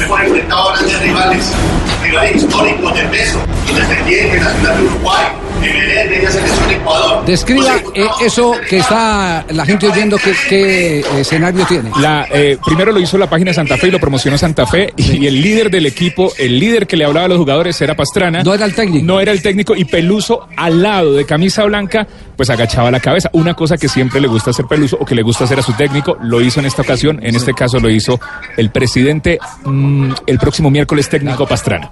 Hemos enfrentado a grandes rivales, rivales históricos de peso, Independiente, en la ciudad de Uruguay, Describa eh, eso que está la gente oyendo, qué, qué escenario tiene. La, eh, primero lo hizo la página Santa Fe y lo promocionó Santa Fe. Y el líder del equipo, el líder que le hablaba a los jugadores era Pastrana. No era el técnico. No era el técnico. Y Peluso al lado de camisa blanca, pues agachaba la cabeza. Una cosa que siempre le gusta hacer Peluso o que le gusta hacer a su técnico. Lo hizo en esta ocasión. En este caso lo hizo el presidente mm, el próximo miércoles técnico Pastrana.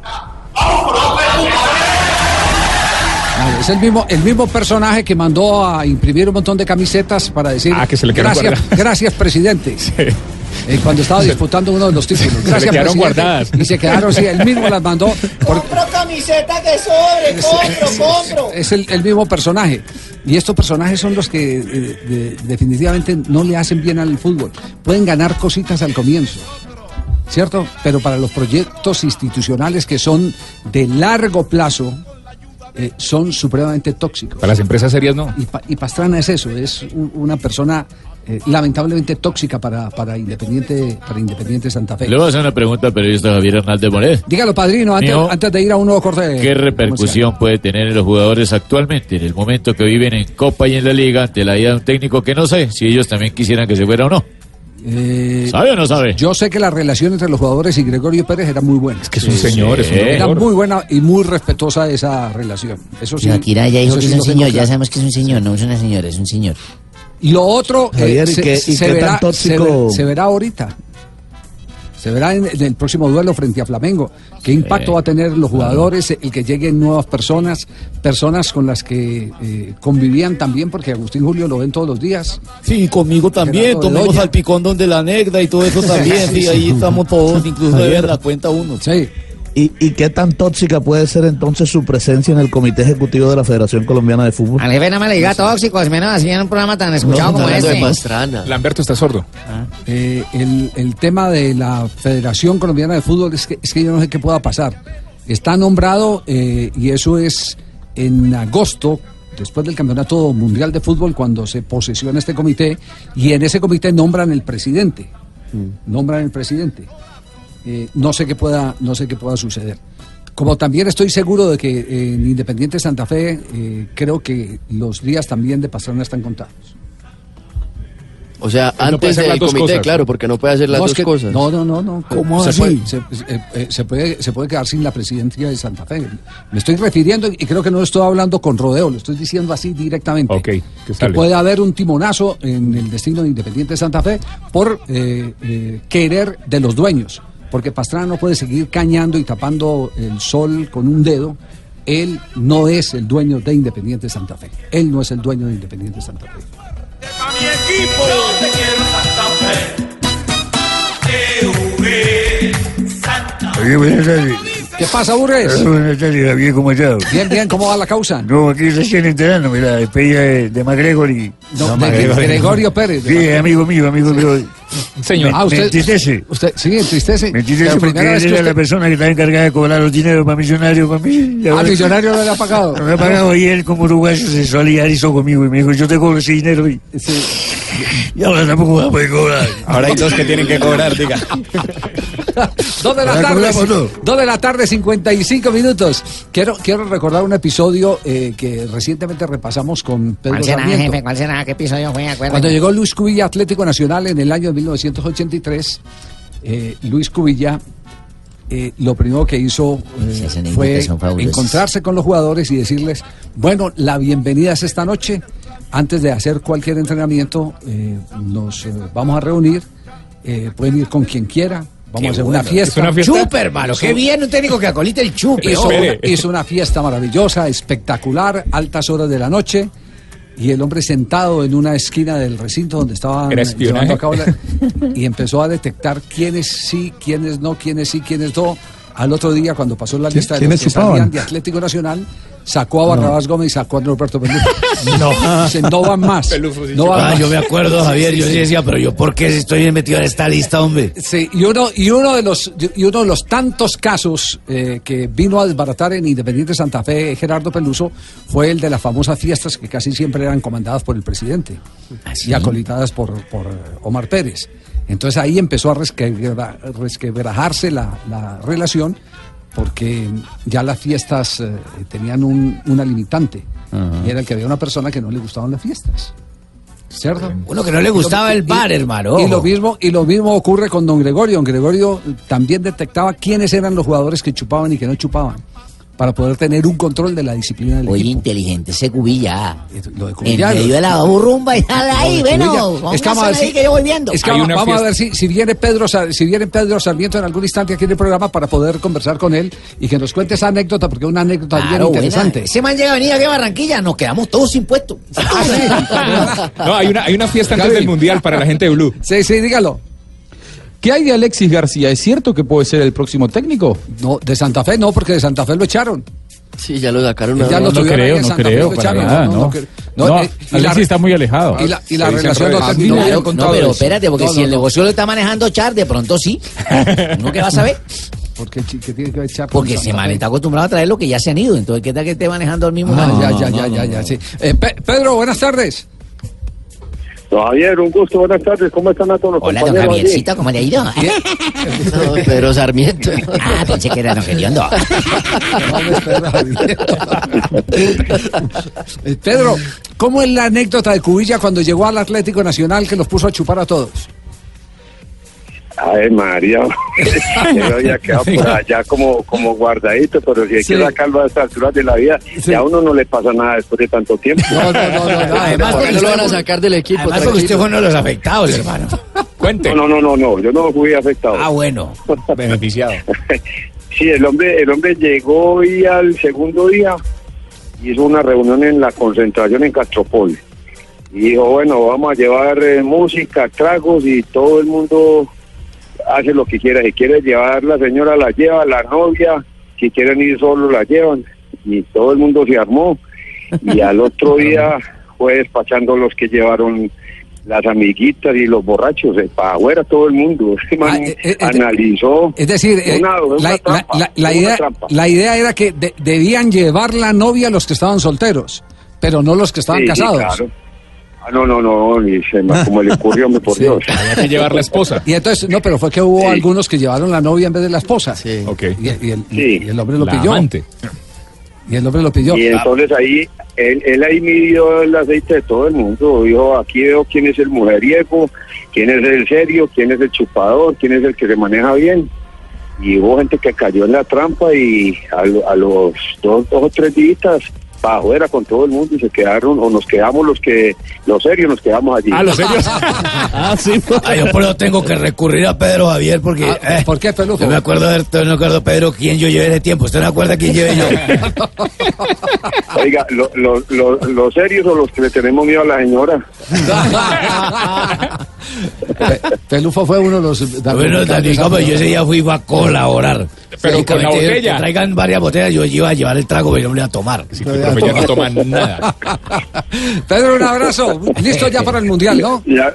Vale, es el mismo, el mismo personaje que mandó a imprimir un montón de camisetas para decir Ah, que se le quedaron gracias, guardadas". gracias presidente. Eh, cuando estaba disputando uno de los títulos. Se le Gracias, quedaron presidente. guardadas. Y se quedaron, sí, él mismo las mandó. por- Compro camiseta que sobre, compro, compro. es el, el mismo personaje. Y estos personajes son los que eh, de- definitivamente no le hacen bien al fútbol. Pueden ganar cositas al comienzo. ¿Cierto? Pero para los proyectos institucionales que son de largo plazo, eh, son supremamente tóxicos. Para las empresas serias no. Y, Pa- y Pastrana es eso, es un- una persona eh, lamentablemente tóxica para, para, Independiente, para Independiente Santa Fe. Le voy a hacer una pregunta al periodista Javier Hernández Moret. Dígalo, padrino, antes, Mío. antes de ir a un nuevo corte. ¿Qué repercusión puede tener en los jugadores actualmente, en el momento que viven en Copa y en la Liga, ante la idea de un técnico que no sé si ellos también quisieran que se fuera o no? Eh, ¿Sabe o no sabe? Yo sé que la relación entre los jugadores y Gregorio Pérez era muy buena. Es que es un señor, es un Era muy buena y muy respetuosa esa relación. Eso sí. Ya dijo que es un señor, ya sabemos que es un señor, no es una señora, es un señor. Y lo otro eh, Javier, ¿y se, qué- y se qué verá, tan tóxico? se verá ahorita. Se verá en, en el próximo duelo frente a Flamengo. ¿Qué impacto va a tener los jugadores? El que lleguen nuevas personas, personas con las que eh, convivían también, porque Agustín Julio lo ven todos los días. Sí, conmigo también, tomemos al picón donde la negra y todo eso también, sí, Sí, ahí sí. estamos todos, incluso deben la cuenta uno. Sí. ¿Y, ¿Y qué tan tóxica puede ser entonces su presencia en el Comité Ejecutivo de la Federación Colombiana de Fútbol? Al jefe no me le diga tóxicos, menos así en un programa tan escuchado como este. Lamberto está sordo. Eh, el, el tema de la Federación Colombiana de Fútbol es que, es que yo no sé qué pueda pasar. Está nombrado eh, y eso es en agosto, después del Campeonato Mundial de Fútbol, cuando se posesiona este comité y en ese comité nombran el presidente. Nombran el presidente. Eh, no sé qué pueda, no sé qué pueda suceder. Como también estoy seguro de que eh, en Independiente Santa Fe eh, creo que los días también de Pastrana están contados. O sea, puede antes las del comité, cosas. claro, porque no puede hacer las No, es dos que- cosas. No, no, no, no. ¿Cómo se así? Puede, se, eh, se puede, se puede quedar sin la presidencia de Santa Fe. Me estoy refiriendo, y creo que no estoy hablando con rodeo, lo estoy diciendo así directamente. Ok, que que puede haber un timonazo en el destino de Independiente de Santa Fe por eh, eh, querer de los dueños. Porque Pastrana no puede seguir cañando y tapando el sol con un dedo. Él no es el dueño de Independiente Santa Fe. Él no es el dueño de Independiente Santa Fe. mi equipo. Yo te quiero Santa Fe. Santa tardes. ¿Qué pasa, Burres? Buenas tardes, Javier, ¿cómo estás? Bien, bien, ¿cómo va la causa? No, aquí recién enterándome la despedida de, de McGregor y... No, de Gregorio Pérez. de Sí, McGregor. amigo mío, amigo mío. Señor. Me, Ah, usted- me entristece. Usted, sí, entristece. Me entristece porque él era usted- la persona que estaba encargada de cobrar los dineros para Millonario para mí. Ah, ahora- Millonario no le ha pagado. No me ha pagado y él como uruguayo se solidarizó conmigo y me dijo, yo te cobro ese dinero y... Y ahora tampoco voy a poder cobrar. Ahora hay dos que tienen que cobrar, diga. Dos de la tarde, dos de la tarde, 55 minutos. Quiero, quiero recordar un episodio eh, que recientemente repasamos con Pedro ¿Cuál será, Sarmiento. jefe? ¿Cuál será? ¿Qué episodio fue? Acuérdate. Cuando llegó Luis Cubilla Atlético Nacional en el año 1983, eh, Luis Cubilla eh, lo primero que hizo eh, fue encontrarse con los jugadores y decirles, bueno, la bienvenida es esta noche. Antes de hacer cualquier entrenamiento, eh, nos eh, vamos a reunir. eh, pueden ir con quien quiera. Vamos Qué a hacer bueno. una fiesta. ¿Es una fiesta? Chupe, hermano, qué bien un técnico que acolite el chupe, Hizo una, hizo una fiesta maravillosa, espectacular, altas horas de la noche. Y el hombre sentado en una esquina del recinto donde espionaje. llevando a cabo la- y empezó a detectar quiénes sí, quiénes no, quiénes sí, quiénes no. Al otro día, cuando pasó la ¿Qui- lista de los quiénes que chupaban? salían de Atlético Nacional, sacó a Barrabás Gómez y sacó a Norberto Pelufo. No. Dice, no van más. No van Ah, más. yo me acuerdo, Javier, yo sí decía, pero yo, ¿por qué estoy metido en esta lista, hombre? Sí, y uno, y uno de los y uno de los tantos casos eh, que vino a desbaratar en Independiente Santa Fe Gerardo Peluso fue el de las famosas fiestas que casi siempre eran comandadas por el presidente y acolitadas por, por Omar Pérez. Entonces ahí empezó a resquebra- resquebrajarse la, la relación porque ya las fiestas eh, tenían un, una limitante y era que había una persona que no le gustaban las fiestas. ¿Cierto? Uno que no le gustaba el bar, hermano, Y lo mismo, y lo mismo ocurre con don Gregorio. Don Gregorio también detectaba quiénes eran los jugadores que chupaban y que no chupaban. Para poder tener un control de la disciplina del Oye, equipo. inteligente ese cubilla. Lo de En Cubilla, medio lo- de la burrumba y ahí, bueno. Cubilla. Es que vamos a ver si- que yo voy viendo. Es que vamos, vamos a ver si, si viene Pedro Sar- si viene Pedro Sarmiento en algún instante aquí en el programa para poder conversar con él y que nos cuente esa anécdota, porque es una anécdota bien buena. interesante. Ese man llega a venir aquí a Barranquilla, nos quedamos todos sin puesto. No, hay una, hay una fiesta antes del Mundial para la gente de Blue. Sí, sí, dígalo. ¿Qué hay de Alexis García? ¿Es cierto que puede ser el próximo técnico? No, de Santa Fe no, porque de Santa Fe lo echaron. Sí, ya lo sacaron. Ya lo no creo, no Santa Fe, creo, para nada, no, no, no. No, no, eh, Alexis está muy alejado. Y la, y la Se dicen relación no terminó bien. No, pero espérate, porque No, si no, el no. negocio lo está manejando Char, de pronto sí. ¿Uno qué va a saber? Porque ¿qué tiene que ver Char con Porque man Fe? está acostumbrado a traer lo que ya se han ido. Entonces, ¿qué tal que esté manejando el mismo Ah, ya, No, ya, no, ya, no, ya, no. ya, sí. Eh, Pe- Pedro, buenas tardes. Don Javier, un gusto, buenas tardes. ¿Cómo están a todos los Hola, don compañeros allí? Javiercito, ¿cómo le ha ido? No, Pedro Sarmiento. Ah, pensé que era don Gediondo. Eh, Pedro, ¿cómo es la anécdota de Cubilla cuando llegó al Atlético Nacional que los puso a chupar a todos? Ay, María, yo había quedado por allá como, como guardadito, pero si hay Sí. que sacarlo a estas alturas de la vida, ya a uno no le pasa nada después de tanto tiempo. No, no, no, no, no. Además, no lo van a sacar del equipo. Además, porque usted fue uno de los afectados, hermano. Cuente. No, no, no, no, yo no fui afectado. Ah, bueno. Beneficiado. Sí, el hombre, el hombre llegó y al segundo día hizo una reunión en la concentración en Castropol. Y dijo, bueno, vamos a llevar eh, música, tragos y todo el mundo hace lo que quiera. Si quiere llevar la señora, la lleva, la novia, si quieren ir solo, la llevan. Y todo el mundo se armó. Y al otro día fue despachando los que llevaron las amiguitas y los borrachos, eh, para afuera todo el mundo. Ese man analizó. Es decir, eh, una- una la, trampa, la- la- la una idea, trampa. la idea era que de- debían llevar la novia los que estaban solteros, pero no los que estaban sí, casados. claro. Ah, no, no, no, ni se me, como le ocurrió, me por Dios. Y entonces, no, pero fue que hubo algunos que llevaron la novia en vez de la esposa. Y, y el, y el hombre lo La pidió. amante. Y el hombre lo pidió. Y entonces ahí, él, él ahí midió el aceite de todo el mundo. Dijo, aquí veo quién es el mujeriego, quién es el serio, quién es el chupador, quién es el que se maneja bien. Y hubo gente que cayó en la trampa y a, lo- a los dos, dos o tres días para afuera con todo el mundo y se quedaron, o nos quedamos los que, los serios, nos quedamos allí. Ah, los serios. ah, sí. yo por eso tengo que recurrir a Pedro Javier porque. eh, ¿Por qué, Pelujo? Yo me acuerdo de no me acuerdo, Pedro, quién yo llevé ese tiempo. ¿Usted no acuerda quién llevé yo? Oiga, lo- lo- lo- los serios o los que le tenemos miedo a la señora. Pelufo fue uno de los. Bueno, como yo ese día fui iba a colaborar. Pero con la Básicamente, botella. que Traigan varias botellas, yo iba a llevar el trago, pero yo no me iba a tomar. Ya no toma nada. Pedro, un abrazo. Listo ya para el mundial, ¿no? Ya,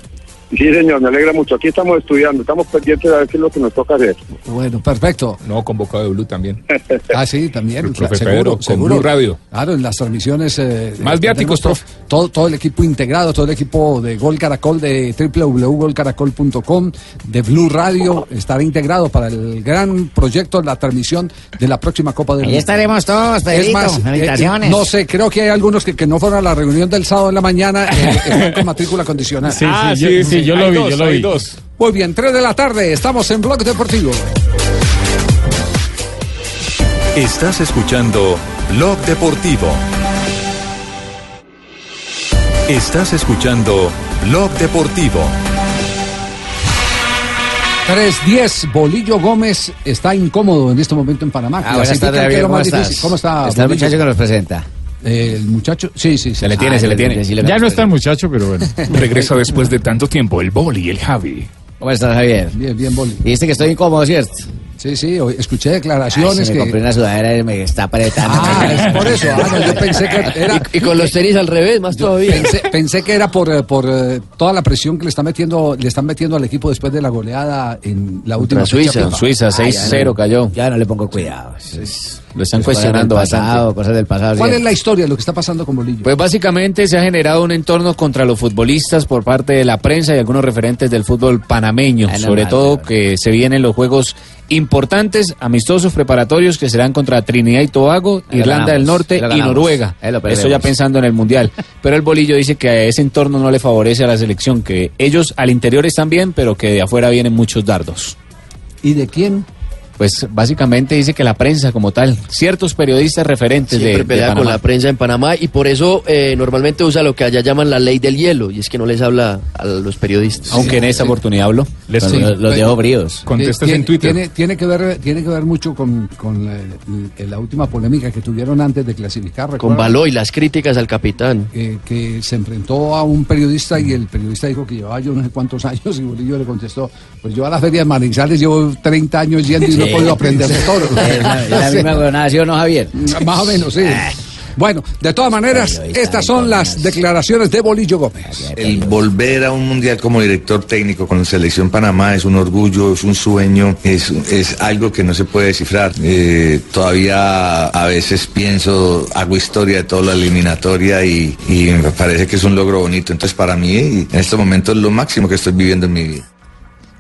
sí, señor, me alegra mucho. Aquí estamos estudiando, estamos pendientes de ver qué es lo que nos toca hacer. Bueno, perfecto. No, convocado de Blue también. Ah, sí, también. El profe seguro, Pedro, con seguro. Blue Radio. Claro, en las transmisiones. eh, Más que viáticos, tenemos todo, todo, el equipo integrado, todo el equipo de Gol Caracol, de www.golcaracol.com, de Blue Radio, estará integrado para el gran proyecto, la transmisión de la próxima Copa del Ahí Mundo. estaremos todos, Es Pedrito. más, eh, no sé, creo que hay algunos que, que no fueron a la reunión del sábado en la mañana, eh, están con matrícula condicional. Sí, sí, Ah, yo- sí, sí, yo lo Hay vi, dos, yo lo hay vi. dos. Muy bien, 3 de la tarde, estamos en Blog Deportivo. Estás escuchando Blog Deportivo. Estás escuchando Blog Deportivo. 3-10, Bolillo Gómez está incómodo en este momento en Panamá. Ah, buenas tardes, ¿cómo está? Está el muchacho que nos presenta. Eh, el muchacho, sí, sí, sí. Se le tiene, se le tiene. Ya no está el muchacho, pero bueno. Regresa después de tanto tiempo el Boli, el Javi. ¿Cómo estás, Javier? Bien, bien, Boli. Dijiste que estoy incómodo, ¿cierto? Sí, sí, hoy escuché Ay, declaraciones se me que... compré una sudadera y me está apretando. Ah, es por eso. Ah, no, yo pensé que era... Y con los tenis al revés, más todavía. Pensé, pensé que era por, eh, por eh, toda la presión que le están metiendo le están metiendo al equipo después de la goleada en la última FIFA. Suiza, 6-0 cayó. Ya no le pongo cuidado. Lo están Cosas cuestionando pasado, bastante. Cosas del pasado. ¿Cuál sí. es la historia de lo que está pasando con Bolillo? Pues básicamente se ha generado un entorno contra los futbolistas por parte de la prensa y algunos referentes del fútbol panameño, Ah, no, sobre mal, todo que se vienen los juegos importantes, amistosos preparatorios que serán contra Trinidad y Tobago, Irlanda del Norte y Noruega. lo Eso ya pensando en el Mundial. Pero el bolillo dice que a ese entorno no le favorece a la selección, que ellos al interior están bien, pero que de afuera vienen muchos dardos. ¿Y de quién? Pues básicamente dice que la prensa como tal, ciertos periodistas referentes de, Siempre de pelea con Panamá. la prensa en Panamá y por eso eh, normalmente usa lo que allá llaman la ley del hielo y es que no les habla a los periodistas. Aunque en esta oportunidad habló. Les- Sí, los, los dejo fríos. Tiene- Tiene, tiene que ver, tiene que ver mucho con, con la, la última polémica que tuvieron antes de clasificar. Con. Baló y las críticas al capitán. Eh, que se enfrentó a un periodista y el periodista dijo que llevaba yo no sé cuántos años y Bolillo le contestó, pues yo a la feria de Manizales llevo 30 años yendo y no podido aprender de todo. Es la, es la misma huevonada, ¿sí o no, Javier? Más o menos, sí. Bueno, de todas maneras, estas son las declaraciones de Bolillo Gómez. El volver a un mundial como director técnico con la selección Panamá es un orgullo, es un sueño, es, es algo que no se puede descifrar. Eh, todavía a veces pienso, hago historia de toda la eliminatoria y, y me parece que es un logro bonito. Entonces para mí en este momento es lo máximo que estoy viviendo en mi vida.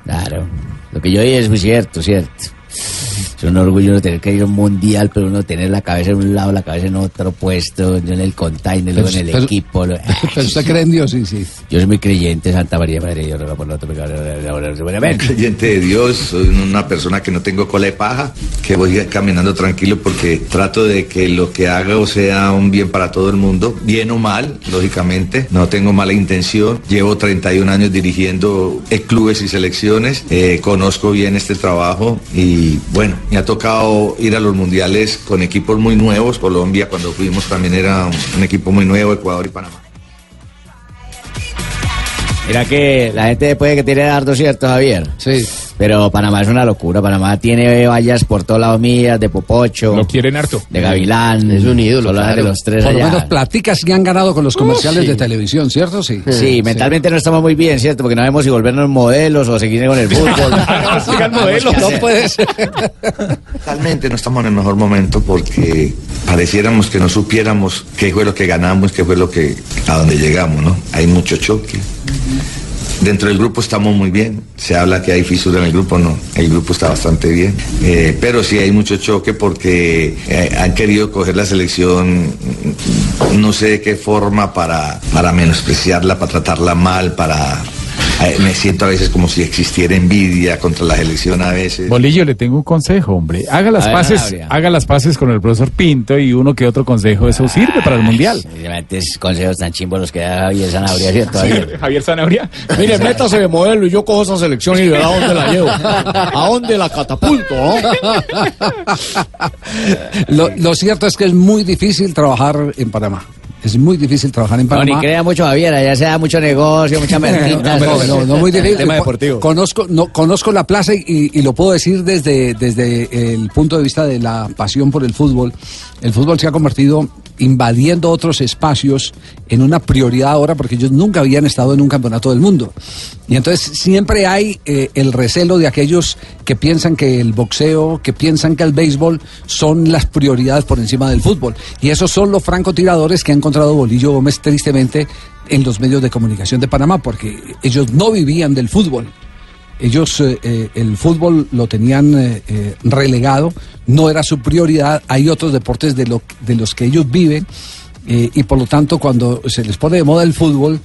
Claro. Lo que yo dije es muy cierto, cierto. Yeah. Es un orgullo uno tener que ir a un mundial, pero uno tener la cabeza en un lado, la cabeza en otro puesto, yo en el container, luego en el pero- equipo. lo- Pero usted cree en Dios, sí, sí. Yo soy muy creyente, Santa María, Madre, por nosotros, pecadores, Un creyente de Dios, soy una persona que no tengo cola de paja, que voy caminando tranquilo porque trato de que lo que haga sea un bien para todo el mundo, bien o mal, lógicamente, no tengo mala intención, llevo 31 años dirigiendo eh, clubes y selecciones, eh, conozco bien este trabajo y bueno, me ha tocado ir a los mundiales con equipos muy nuevos, Colombia cuando fuimos también era un, equipo muy nuevo, Ecuador y Panamá. Mira que la gente puede que tiene dardo cierto, Javier. Sí. Pero Panamá es una locura. Panamá tiene vallas por todos lados mías, de Popocho. Lo quieren harto. De Gavilán. Es un ídolo, los tres Por lo menos platicas y han ganado con los comerciales sí. de televisión, ¿cierto? Sí. Sí, mentalmente no estamos muy bien, ¿cierto? Porque no vemos si volvernos modelos o seguir con el fútbol. Sigan modelos. No puede ser. Realmente no estamos en el mejor momento porque pareciéramos que no supiéramos qué fue lo que ganamos, qué fue lo que a dónde llegamos, ¿no? Hay mucho choque. Dentro del grupo estamos muy bien. Se habla que hay fisura en el grupo, no. El grupo está bastante bien. Eh, pero sí hay mucho choque porque eh, han querido coger la selección, no sé de qué forma, para, para menospreciarla, para tratarla mal, para... me siento a veces como si existiera envidia contra la selección a veces. Bolillo, le tengo un consejo, hombre. Haga las ver, paces, Sanabria. haga las paces con el profesor Pinto y uno que otro consejo. Eso sirve para el mundial. Antes consejos tan chimbos los que da Javier Sanabria, ¿cierto? Javier? Javier Zanabria. Mire, métase de modelo y yo cojo esa selección y verá a dónde la llevo. ¿A dónde la catapulto? ¿no? Lo, lo cierto es que es muy difícil trabajar en Panamá. Es muy difícil trabajar en No, Panamá. ni crea mucho Javier, allá se da mucho negocio, mucha merquita. No, no, no, muy difícil. Tema deportivo. Conozco, no, conozco la plaza y, y lo puedo decir desde, desde el punto de vista de la pasión por el fútbol. El fútbol se ha convertido invadiendo otros espacios en una prioridad ahora porque ellos nunca habían estado en un campeonato del mundo. Y entonces siempre hay eh, el recelo de aquellos que piensan que el boxeo, que piensan que el béisbol son las prioridades por encima del fútbol. Y esos son los francotiradores que ha encontrado Bolillo Gómez tristemente en los medios de comunicación de Panamá, porque ellos no vivían del fútbol. Ellos eh, eh, el fútbol lo tenían eh, eh, relegado, no era su prioridad. Hay otros deportes de, lo, de los que ellos viven eh, y por lo tanto cuando se les pone de moda el fútbol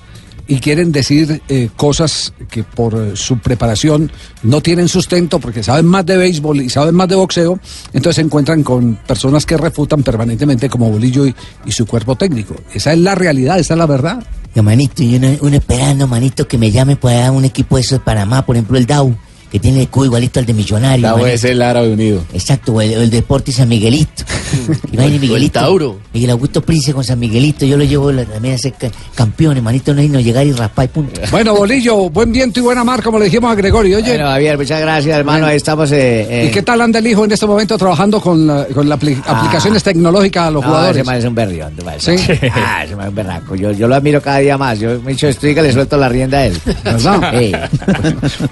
y quieren decir cosas que por su preparación no tienen sustento porque saben más de béisbol y saben más de boxeo, entonces se encuentran con personas que refutan permanentemente como Bolillo y su cuerpo técnico. Esa es la realidad, esa es la verdad. Manito, yo no, uno esperando, manito, que me llame para un equipo de esos de Panamá, por ejemplo, el DAU, que tiene el escudo igualito al de Millonario. La manito. es el árabe unido. Exacto, o el, el Deporte San Miguelito. Y va Miguelito. Tauro. Miguel Augusto Prince con San Miguelito, yo lo llevo la- también a ser ca- campeones, manito, no, y no llegar y raspar y punto. Bueno, Bolillo, buen viento y buena mar, como le dijimos a Gregorio. Oye, Bueno, Javier, muchas gracias, hermano. Ahí estamos. eh, ¿y eh, qué tal anda el hijo en este momento trabajando con, la- con las apli- Ah. aplicaciones tecnológicas a los no, jugadores? ese man es un berrión. Sí. Ah, ese man es un berraco. Yo, yo lo admiro cada día más. Yo me he dicho esto y que le suelto la rienda a él. ¿Verdad? Sí.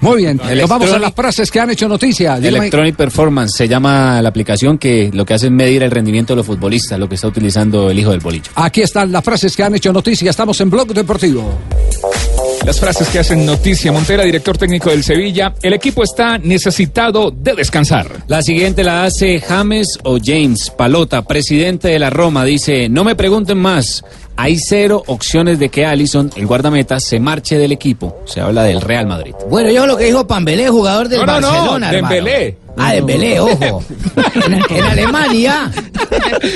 Muy bien, nos vamos las frases que han hecho noticia. Dígame- Electronic Performance se llama la aplicación que lo que hace es medir el rendimiento de los futbolistas, lo que está utilizando el hijo del bolillo. Aquí están las frases que han hecho noticia. Estamos en Blog Deportivo. Las frases que hacen noticia. Montera, director técnico del Sevilla. El equipo está necesitado de descansar. La siguiente la hace James o James Palota, presidente de la Roma. Dice, no me pregunten más. Hay cero opciones de que Allison, el guardameta, se marche del equipo. Se habla del Real Madrid. Bueno, yo lo que dijo Pambelé, jugador del No, no, no, Barcelona. hermano. Dembélé. Ah, Dembélé, ojo. En, en Alemania,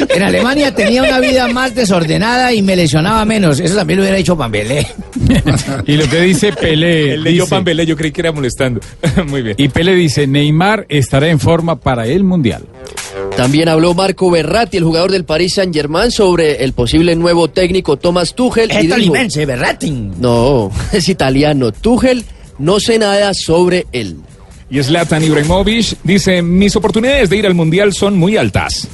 en Alemania tenía una vida más desordenada y me lesionaba menos. Eso también lo hubiera hecho Pambelé. Y lo que dice Pelé. Él leyó Pambelé, yo creí que era molestando. Muy bien. Y Pelé dice, Neymar estará en forma para el Mundial. También habló Marco Berratti, el jugador del Paris Saint Germain, sobre el posible nuevo técnico Thomas Tuchel. Es tolimense, Berratti. No, es italiano. Tuchel, no sé nada sobre él. Y Zlatan Ibrahimovic dice, mis oportunidades de ir al Mundial son muy altas.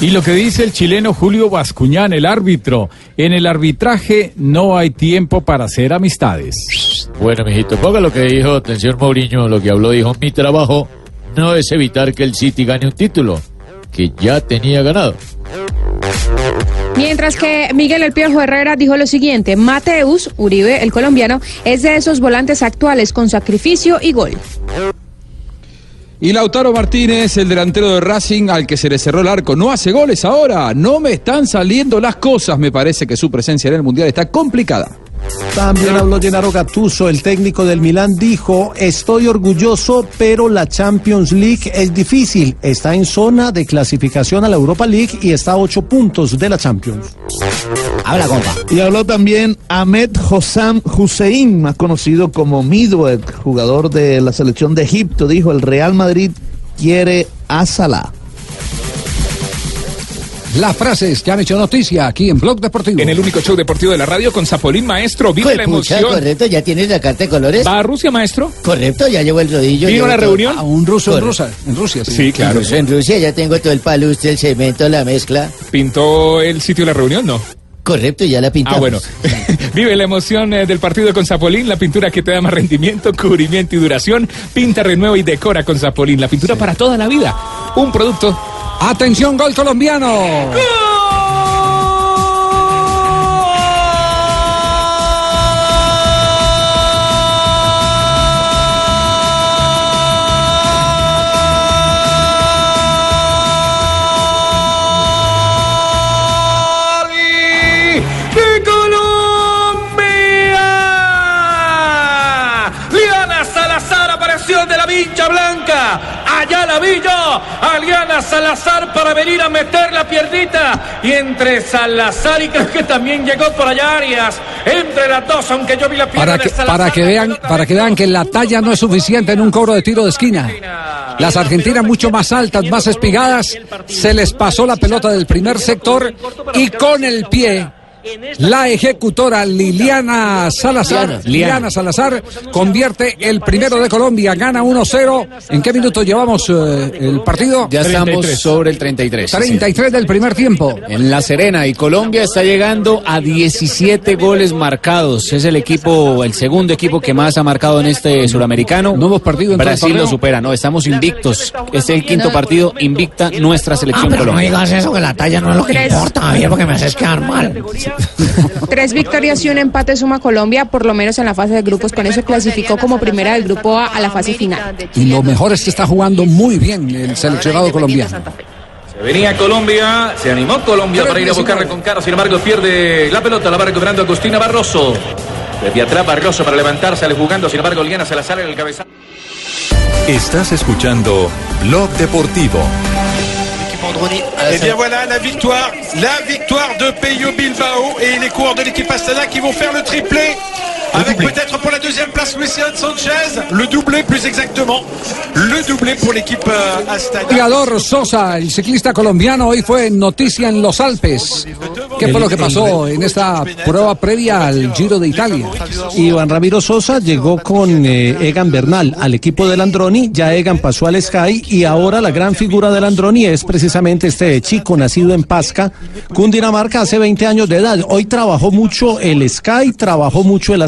Y lo que dice el chileno Julio Bascuñán, el árbitro, en el arbitraje no hay tiempo para hacer amistades. Bueno, mijito, ponga lo que dijo, atención Mourinho, lo que habló, dijo, mi trabajo no es evitar que el City gane un título, que ya tenía ganado. Mientras que Miguel El Piojo Herrera dijo lo siguiente, Mateus Uribe, el colombiano, es de esos volantes actuales con sacrificio y gol. Y Lautaro Martínez, el delantero de Racing, al que se le cerró el arco, no hace goles ahora. No me están saliendo las cosas. Me parece que su presencia en el Mundial está complicada. También habló Gennaro Gattuso, el técnico del Milán, dijo, estoy orgulloso, pero la Champions League es difícil. Está en zona de clasificación a la Europa League y está a ocho puntos de la Champions. Habla, compa. Y habló también Ahmed Hossam Hussein, más conocido como Midwell, jugador de la selección de Egipto. Dijo, el Real Madrid quiere a Salah. Las frases que han hecho noticia aquí en Blog Deportivo. En el único show deportivo de la radio con Zapolín Maestro. Vive la Pucha, emoción. correcto, ya tienes la carta de colores. ¿Va a Rusia, maestro? Correcto, ya llevo el rodillo. ¿Vino a la reunión? A un ruso en. Rusia. En Rusia, sí. Sí, claro. En Rusia ya tengo todo el palustre, el cemento, la mezcla. ¿Pintó el sitio de la reunión? No. Correcto, ya la pintamos. Ah, bueno. Vive la emoción eh, del partido con Zapolín, la pintura que te da más rendimiento, cubrimiento y duración. Pinta, renueva y decora con Zapolín, la pintura para toda la vida. Un producto. Atención, gol colombiano. Allá la vi yo. A Liana Salazar para venir a meter la piernita. Y entre Salazar y creo que también llegó por allá Arias. Entre las dos, aunque yo vi la pierna Para de que, Salazar. para que vean, para que vean que la talla no es suficiente en un cobro de tiro de esquina. Las argentinas mucho más altas, más espigadas, se les pasó la pelota del primer sector y con el pie la ejecutora Liliana Salazar, Liana. Liliana Salazar convierte el primero de Colombia, gana 1-0. ¿En qué minuto llevamos eh, el partido? Ya estamos sobre el 33. 33 del primer tiempo. En La Serena y Colombia está llegando a 17 goles marcados. Es el equipo, el segundo equipo que más ha marcado en este suramericano. No hemos partido en Brasil lo supera, no, estamos invictos. Es el quinto partido invicta nuestra Ah, selección pero no Colombia. digas eso, que la talla no es lo que importa, Javier, porque me haces quedar mal. Tres victorias y un empate suma Colombia, por lo menos en la fase de grupos. Con eso clasificó como primera del grupo A a la fase final. Y lo mejor es que está jugando muy bien el seleccionado colombiano. Se venía Colombia, se animó Colombia para ir a buscarla con cara, sin embargo pierde la pelota, la va recuperando Agustina Barroso. Desde atrás Barroso para levantarse, sale jugando, sin embargo Liana Salazar en el cabezazo. Estás escuchando Blog Deportivo. Et bien voilà la victoire, la victoire de Peyo Bilbao et les coureurs de l'équipe Astana qui vont faire le triplé. Avec peut-être pour la deuxième place Lucian Sanchez, le doublé plus exactement, le doublé pour l'équipe euh, Astana. Jugador Sosa, el ciclista colombiano, hoy fue noticia en los Alpes. ¿Qué fue lo que pasó en esta prueba previa al Giro de Italia? Iván Ramiro Sosa llegó con eh, Egan Bernal al equipo del Androni, ya Egan pasó al Sky y ahora la gran figura del Androni es precisamente este chico nacido en Pasca, Cundinamarca, hace 20 años de edad. Hoy trabajó mucho el Sky, trabajó mucho el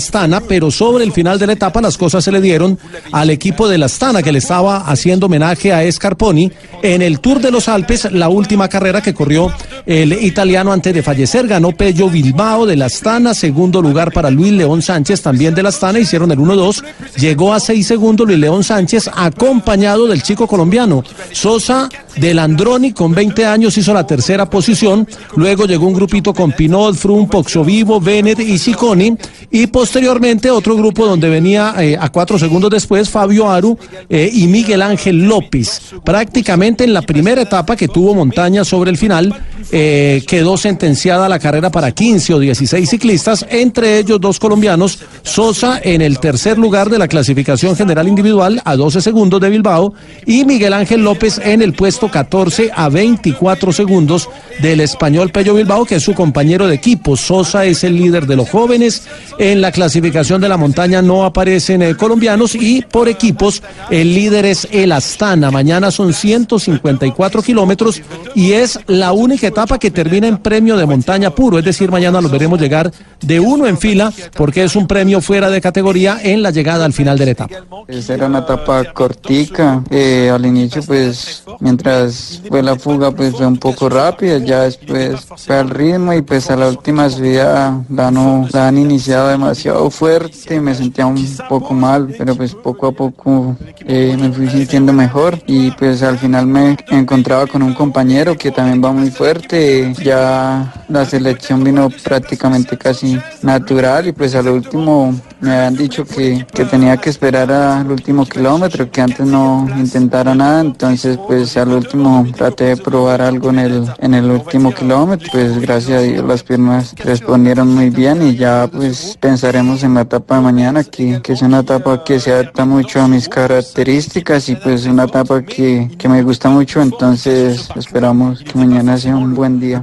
Pero sobre el final de la etapa las cosas se le dieron al equipo del Astana que le estaba haciendo homenaje a Scarponi en el Tour de los Alpes, la última carrera que corrió el italiano antes de fallecer. Ganó Pello Bilbao de la Astana, segundo lugar para Luis León Sánchez también de la Astana, hicieron el 1-2. Llegó a 6 segundos Luis León Sánchez acompañado del chico colombiano Sosa del Androni con 20 años hizo la tercera posición. Luego llegó un grupito con Pinot, Frum, Poxo Vivo, Bennett y Ciccone. Y posteriormente otro grupo donde venía eh, a cuatro segundos después Fabio Aru eh, y Miguel Ángel López. Prácticamente en la primera etapa que tuvo montaña sobre el final, eh, quedó sentenciada la carrera para 15 o 16 ciclistas, entre ellos dos colombianos, Sosa en el tercer lugar de la clasificación general individual a 12 segundos de Bilbao y Miguel Ángel López en el puesto 14 a 24 segundos del español Pello Bilbao, que es su compañero de equipo. Sosa es el líder de los jóvenes. En la clasificación de la montaña no aparecen eh, colombianos y por equipos el líder es el Astana. Mañana son 154 kilómetros y es la única etapa que termina en premio de montaña puro. Es decir, mañana los veremos llegar de uno en fila porque es un premio fuera de categoría en la llegada al final de la etapa. Pues era una etapa cortica. eh, al inicio, pues, mientras fue la fuga, pues fue un poco rápida. Ya después fue al ritmo y pues a la última subida la, la han iniciado demasiado fuerte. Me sentía un poco mal, pero pues poco a poco eh, me fui sintiendo mejor. Y pues al final me encontraba con un compañero que también va muy fuerte. Ya la selección vino prácticamente casi natural y pues al último me habían dicho que, que tenía que esperar al último kilómetro, que antes no intentara nada, entonces pues al último traté de probar algo en el, en el último kilómetro, pues gracias a Dios las piernas respondieron muy bien y ya pues pensaremos en la etapa de mañana. que, que es una etapa que se adapta mucho a mis características y pues una etapa que, que me gusta mucho, entonces esperamos que mañana sea un buen día.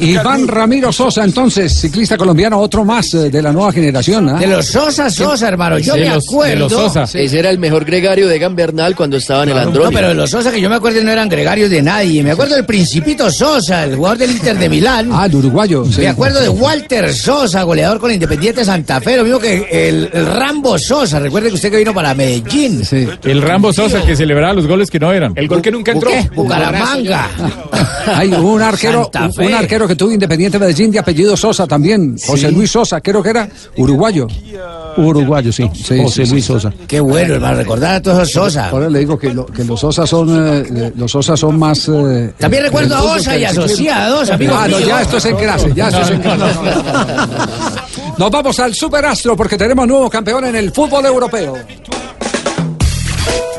Iván Ramiro Sosa, entonces, ciclista colombiano, otro más eh, de la nueva generación. ¿ah? De los Sosa, Sosa, hermano. Yo me acuerdo. Ese era el mejor gregario de Egan Bernal cuando estaba en el No, Andrónico. pero de los Sosa que yo me acuerdo no eran gregarios de nadie. Me acuerdo del Principito Sosa, el jugador del Inter de Milán. Ah, el uruguayo. sí. Me acuerdo de Walter Sosa, goleador con Independiente Santa Fe, lo mismo que el, el Rambo Sosa. Recuerde que usted que vino para Medellín. El Rambo Sosa que celebraba los goles que no eran. El gol que nunca entró. ¿Qué? Bucaramanga. Hay un arquero, un, arquero que tuvo Independiente Medellín de apellido Sosa también. José Luis Sosa, creo que era uruguayo. Uruguayo, sí. José Luis Sosa. Qué bueno, hermano, recordar a todos esos Sosa. Ahora le digo que, lo- que los Sosa son eh, los Sosa son más. eh, También recuerdo a Osa y asociados, amigos Ah, no, ya esto es en clase, ya esto es en clase. Nos vamos al Superastro porque tenemos nuevo campeón en el fútbol europeo.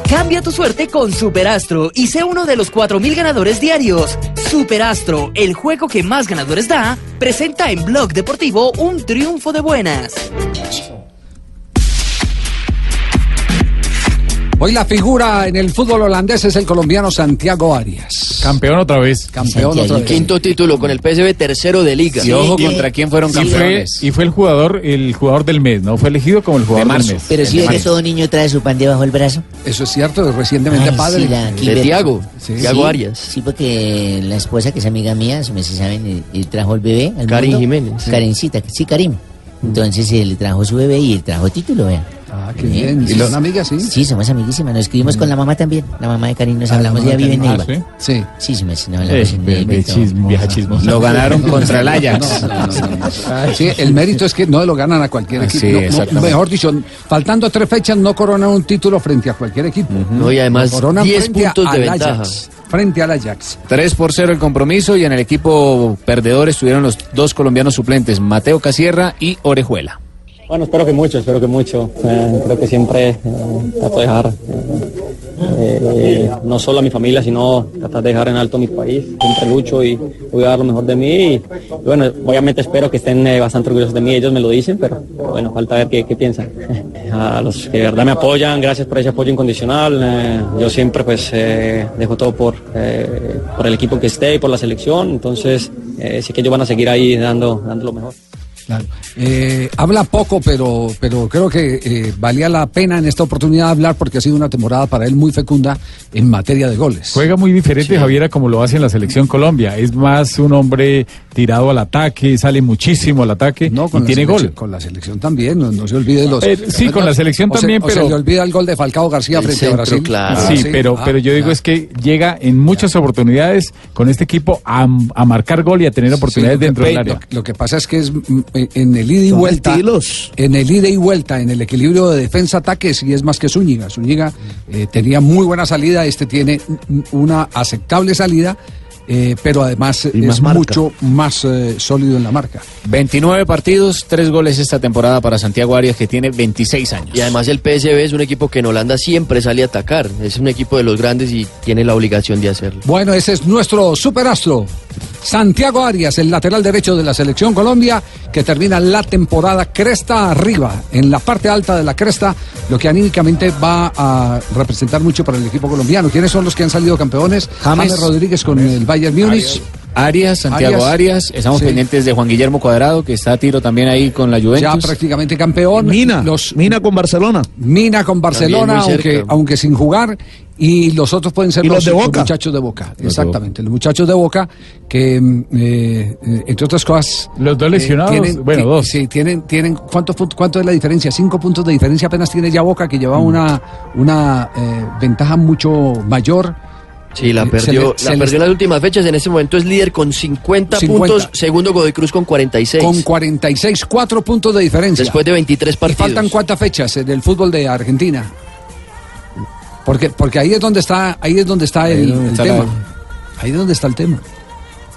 Cambia tu suerte con Superastro y sé uno de los 4.000 ganadores diarios. Superastro, el juego que más ganadores da, presenta en Blog Deportivo un triunfo de buenas. Hoy la figura en el fútbol holandés es el colombiano Santiago Arias. Campeón otra vez. Campeón otra vez. Quinto título con el PSV, tercero de liga. Y ojo contra quién fueron Y fue, campeones. y fue el jugador, el jugador del mes, ¿no? Fue elegido como el jugador De marzo. del mes. Pero si ve que todo niño trae su pan debajo del brazo. Eso es cierto, recientemente Ay, padre. sí, la De. Tiago, Sí. Tiago Sí, Arias. Sí, porque la esposa, que es amiga mía, si me se saben, él, él trajo el bebé. al Karin mundo. Jiménez. Karencita, sí, Karim. Entonces él trajo su bebé y él trajo título, vean. Ah, qué bien. ¿Y son amigas, sí? Sí, somos amiguísimas. Nos escribimos con la mamá también. La mamá de Karim nos Ah, hablamos, la mamá ya de vive en. Neiva. ¿sí? Sí. Sí, sí, me- nos Eh, hablamos en ve- Neiva. ve y todo. chismo, vieja chismosa. Lo ganaron contra el Ajax. Sí, el mérito es que no lo ganan a cualquier equipo. sí, mejor dicho, faltando tres fechas no coronan un título frente a cualquier equipo. No, y además, Coronan 10 frente puntos de ventaja. Ajax, frente al Ajax. 3 por 0 el compromiso y en el equipo perdedor estuvieron los dos colombianos suplentes, Mateo Casierra y Orejuela. Bueno, espero que mucho, espero que mucho. Eh, creo que siempre eh, trato de dejar eh, no solo a mi familia, sino tratar de dejar en alto mi país. Siempre lucho y voy a dar lo mejor de mí. Y, bueno, obviamente espero que estén eh, bastante orgullosos de mí, ellos me lo dicen, pero bueno, falta ver qué, piensan. A los que de verdad me apoyan, gracias por ese apoyo incondicional. Yo siempre pues dejo todo por, por el equipo que esté y por la selección, entonces sí que ellos van a seguir ahí dando, dando lo mejor. Claro. Eh, habla poco, pero, pero creo que eh, valía la pena en esta oportunidad hablar porque ha sido una temporada para él muy fecunda en materia de goles. Juega muy diferente Javier a como lo hace en la selección Colombia. Es más un hombre tirado al ataque, sale muchísimo al ataque No, y con la tiene selección- gol. Con la selección también, no, no se olvide los. Eh, sí, con la selección o se- también, o pero- se le olvida el gol de Falcao García El frente a Brasil. claro. Ah, sí, pero, Ah, pero yo digo ya. es que llega en muchas oportunidades con este equipo a, a marcar gol y a tener oportunidades Sí, lo que- dentro del lo- área. Lo, que pasa es que es en el ida y Son vuelta. estilos. En el ida y vuelta, en el equilibrio de defensa-ataque, sí es más que Zúñiga. Zúñiga eh, tenía muy buena salida, este tiene una aceptable salida, eh, pero además es marca. mucho más eh, sólido en la marca. 29 partidos, 3 goles esta temporada para Santiago Arias que tiene 26 años. Y además el PSV es un equipo que en Holanda siempre sale a atacar. Es un equipo de los grandes y tiene la obligación de hacerlo. Bueno, ese es nuestro superastro. Santiago Arias, el lateral derecho de la selección Colombia, que termina la temporada cresta arriba, en la parte alta de la cresta, lo que anímicamente va a representar mucho para el equipo colombiano. ¿Quiénes son los que han salido campeones? James. Rodríguez con el Bayern Múnich. Arias, Santiago Arias. Arias, estamos Sí. pendientes de Juan Guillermo Cuadrado, que está a tiro también ahí con la Ya Juventus. prácticamente campeón. Mina, Los, Mina con Barcelona. Mina con Barcelona, aunque, aunque sin jugar. Y los otros pueden ser los de los Boca. muchachos de Boca. de Exactamente, los muchachos de Boca que, mm, eh, eh, entre otras cosas... Los dos lesionados, bueno, ti- dos. Sí, tienen, tienen ¿cuántos puntos, ¿cuánto es la diferencia? Cinco puntos de diferencia apenas tiene ya Boca, que Mm. lleva una, una eh, ventaja mucho mayor. Sí, la Eh, perdió, le- la perdió en las últimas fechas. En este momento es líder con 50, 50. puntos. Segundo Godoy Cruz con 46. Con 46, cuatro puntos de diferencia. Después de 23 ¿Y partidos. faltan cuántas fechas en el fútbol de Argentina? Porque, porque ahí es donde está, ahí es donde está Ahí el, es donde el está tema. la- Ahí es donde está el tema.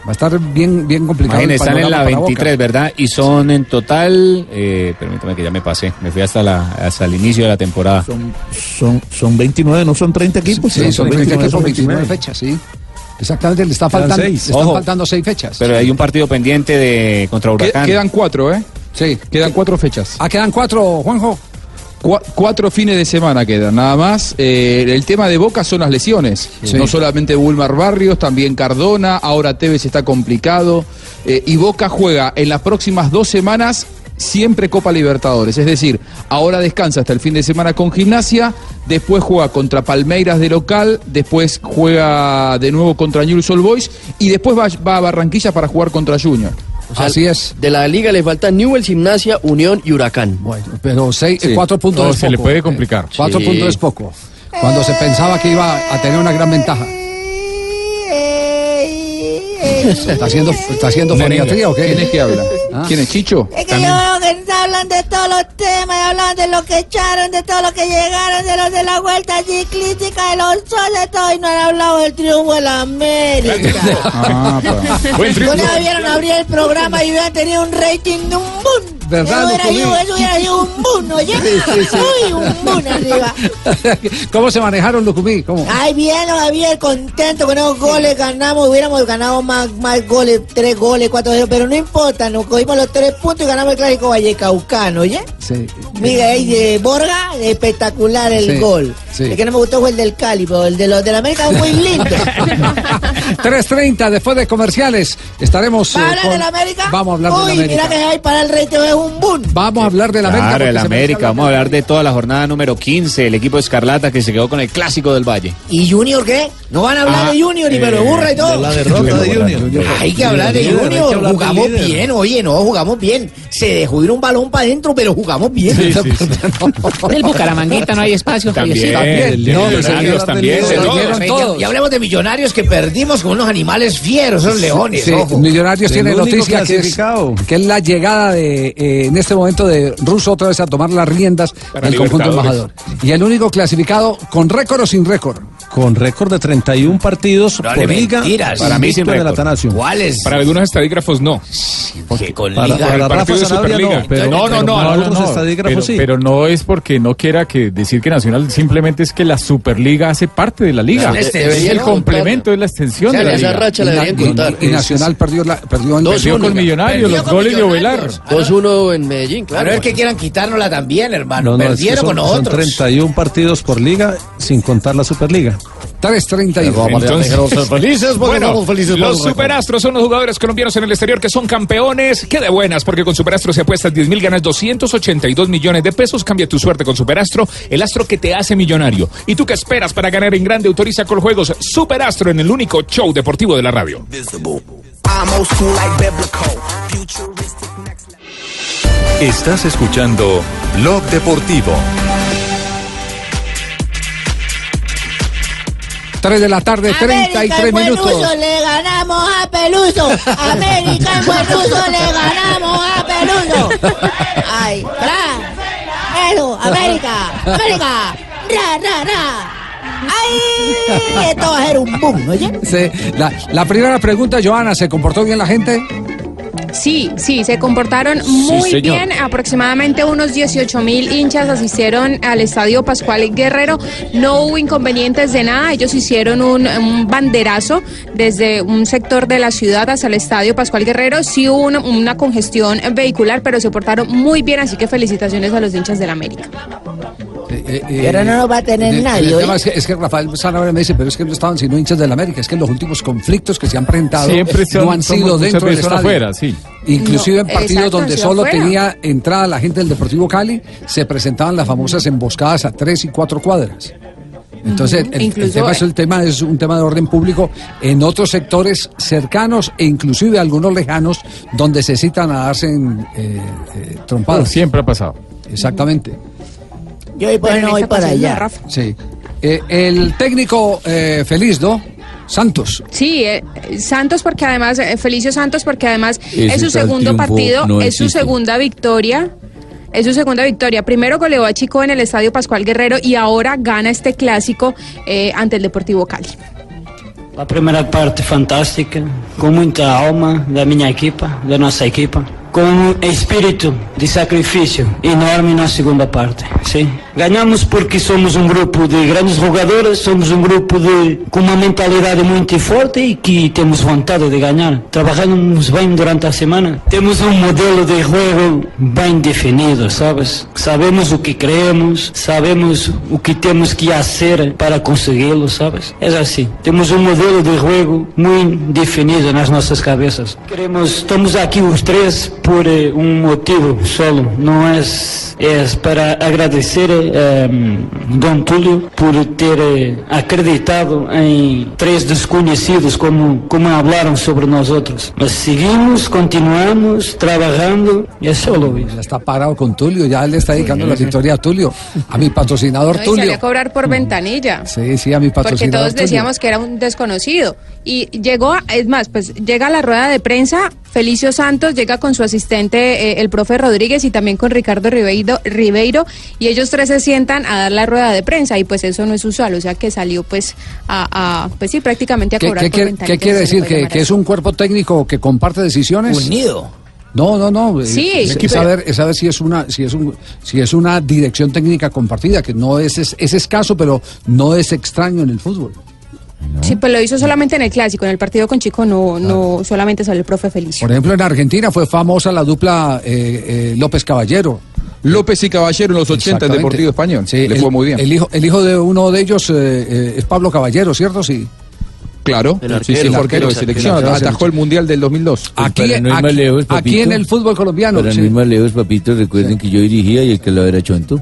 Va a estar bien, bien complicado. el Imagínense, están en la panorama para Boca. 23, ¿verdad? Y son en total, eh, permítame que ya me pasé, me fui hasta, la, hasta el inicio de la temporada. Son, son, son 29, no son 30 equipos. Sí, son 20 equipos, son 29 fechas, sí. Exactamente, le está faltando, seis. le están Ojo. faltando seis fechas. Pero hay un partido pendiente de contra Huracán. quedan cuatro, ¿eh? Sí. Quedan cuatro fechas. Ah, quedan cuatro, Juanjo. Cua- cuatro fines de semana quedan, nada más. Eh, el tema de Boca son las lesiones. Sí. No solamente Wilmar Barrios, también Cardona, ahora Tevez está complicado. Eh, y Boca juega en las próximas dos semanas siempre Copa Libertadores. Es decir, ahora descansa hasta el fin de semana con gimnasia, después juega contra Palmeiras de local, después juega de nuevo contra Newell's Old Boys y después va, va a Barranquilla para jugar contra Junior. O sea, Así es. De la liga le faltan Newell, Gimnasia, Unión y Huracán. Bueno, pero seis, Sí. cuatro puntos Todo es se le puede complicar. Cuatro Sí. puntos es poco. Cuando se pensaba que iba a tener una gran ventaja. ¿Está haciendo, está haciendo foniatría o qué? ¿Quién es que habla? Ah. ¿Quién es Chicho? Es que yo veo que hablan de todos los temas, y hablan de lo que echaron, de todo lo que llegaron, de los de la vuelta ciclística, de los soles, de todo, y no han hablado del triunfo de la América. Ah. Buen triunfo. No le debieron abrir el programa y hubieran tenido un rating de un boom. ¿Verdad, Eso hubiera, sido, eso hubiera sido un boom, ¿oye? Uy, un boom arriba. ¿Cómo se manejaron, Lucumí? ¿Cómo? Ay, bien, no, bien, contento con esos goles, ganamos, hubiéramos ganado más, más goles, tres goles, cuatro goles, pero no importa, nos cogimos los tres puntos y ganamos el clásico Vallecaucano, ¿oye? Sí. Mira, ahí de Borga, espectacular el Sí, gol. sí. El que no me gustó fue el del Cali, pero el de los de la América es muy lindo. 3.30 después de comerciales. Estaremos. ¿Va a eh, con- de la América? Vamos a hablar Uy, de la América. mira que hay para el reto es un boom. Vamos a hablar de la América. Claro, el América. Vamos a hablar de toda la jornada número 15, el equipo Escarlata que se quedó con el clásico del Valle. ¿Y Junior qué? ¿No van a hablar Ah, de Junior y me lo eh, burra y todo? de la derrota de Junior. Hay que hablar de Junior. Jugamos bien, oye, no, jugamos bien. Se dejó ir un balón para adentro, pero jugamos bien. El Bucaramanguita no hay espacio, También, También, no, no, Millonarios también, se lo- Y- todos. Y hablemos de millonarios que perdimos con unos animales fieros, esos leones. Sí. Millonarios tiene noticia que es, que es la llegada de eh, en este momento de Russo otra vez a tomar las riendas Para del conjunto embajador. Y el único clasificado con récord o sin récord. Con récord de 31 partidos No, por liga. mentiras. Para mí sin récord. ¿Cuáles? Para algunos estadígrafos no. Que con Para, liga. para el Rafa partido de Sanabria Superliga. no, pero, No, no, para no, otros pero, estadígrafos sí. pero no es porque no quiera que decir que Nacional simplemente es que la Superliga hace parte de la liga. Es Es extensión, el complemento, es la extensión O sea, de la esa liga. racha la Y, Nacional perdió, la, perdió en Dos Perdió con Millonarios, Perdió los con goles de. Ovelar. 2-1 en Medellín, claro. A ver que quieran quitárnosla también, hermano. No, no, es que Perdieron son, con son nosotros. 31 partidos por liga sin contar la Superliga. 3.31. Entonces, felices Bueno, felices los superastros son los jugadores colombianos en el exterior que son campeones. Qué de buenas, porque con Superastro si apuestas 10 mil ganas 282 millones de pesos. Cambia tu suerte con Superastro, el astro que te hace millonario. ¿Y tú qué esperas para ganar en grande? Autoriza con juegos Superastro en el único show deportivo de la radio. Estás escuchando Blog Deportivo. 3 de la tarde, América 33 en minutos. uso le ganamos a Peluso. América en buen uso le ganamos a Peluso. Ay, ra. Eso, América, América. Ra, ra, ra. Ay, esto va a ser un boom, oye. Sí, la, la primera pregunta, Joana, ¿se comportó bien la gente? Sí, sí, se comportaron muy bien. Aproximadamente unos 18 mil hinchas asistieron al estadio Pascual Guerrero. No hubo inconvenientes de nada. Ellos hicieron un, un banderazo desde un sector de la ciudad hasta el estadio Pascual Guerrero. Sí hubo una, una congestión vehicular, pero se portaron muy bien. Así que felicitaciones a los hinchas del América. Pero no nos va a tener nadie, es, que, es que Rafael Sanabria me dice, pero es que no estaban sino hinchas del América, es que los últimos conflictos que se han presentado Siempre son- no han sido dentro del estadio. afuera, sí. Inclusive en partidos exacto, donde solo tenía entrada la gente del Deportivo Cali, se presentaban las famosas emboscadas a tres y cuatro cuadras. Entonces, el- el, incluso, tema es, eh, el tema es un tema de orden público en otros sectores cercanos e inclusive algunos lejanos donde se citan a darse en, eh, eh, trompadas. siempre ha pasado. Exactamente. Yo voy, Bueno, para allá. Rafa. Sí. Eh, el técnico eh, feliz, ¿no? Santos. Sí, eh, Santos porque además, eh, Felicio Santos porque además Ese es su segundo partido, no es su segunda victoria. Es su segunda victoria. Primero goleó a Chico en el Estadio Pascual Guerrero y ahora gana este clásico eh, ante el Deportivo Cali. A primeira parte fantástica, com muita alma da minha equipa, da nossa equipa. Com um espírito de sacrifício enorme na segunda parte. Sim. Ganhamos porque somos um grupo de grandes jogadores, somos um grupo de, com uma mentalidade muito forte e que temos vontade de ganhar. Trabalhamos bem durante a semana. Temos um modelo de jogo bem definido, sabes? Sabemos o que queremos, sabemos o que temos que fazer para consegui-lo, sabes? É assim. Temos um modelo de jogo muito definido nas nossas cabeças. Queremos, estamos aqui os três por eh, um motivo solo. Não é, é para agradecer eh, Dom Túlio por ter eh, acreditado em três desconhecidos como como falaram sobre nós outros. Mas seguimos, continuamos trabalhando e é solo isso. Ya está parado con Tulio, ya le está dedicando la victoria a Tulio, a mi patrocinador No, y Tulio. a cobrar por ventanilla. Sí, sí, a mi Porque patrocinador todos Tulio. decíamos que era un desconocido. Y llegó, es más, pues llega a la rueda de prensa, Felicio Santos llega con su asistente, eh, el profe Rodríguez, y también con Ricardo Ribeiro, Ribeiro, y ellos tres se sientan a dar la rueda de prensa, y pues eso no es usual, o sea que salió pues a, a- pues sí, prácticamente a ¿Qué, cobrar qué por qué quiere decir? ¿Que, es un cuerpo técnico que comparte decisiones? Unido. No, no, no. eh, Sí. Es, es saber, es saber si es una, si es un, si es una dirección técnica compartida, que no es, es, es escaso, pero no es extraño en el fútbol. Sí, pues lo hizo solamente en el clásico, en el partido con Chico no, no solamente salió el profe Felicio. Por ejemplo, en Argentina fue famosa la dupla eh, eh, López Caballero. López y Caballero en los 80 en. Deportivo Español. Sí, Le el, fue muy bien. El hijo, el hijo de uno de ellos eh, eh, es Pablo Caballero, ¿cierto? Sí. Claro, El sí, arquero, sí, el fue arquero arquero, de el selección, arquero atajó el Mundial del 2002. Aquí, no aquí- lejos, aquí en el fútbol colombiano. Para sí. no ir más lejos, papito, recuerden que yo dirigía y el que lo era Chonto.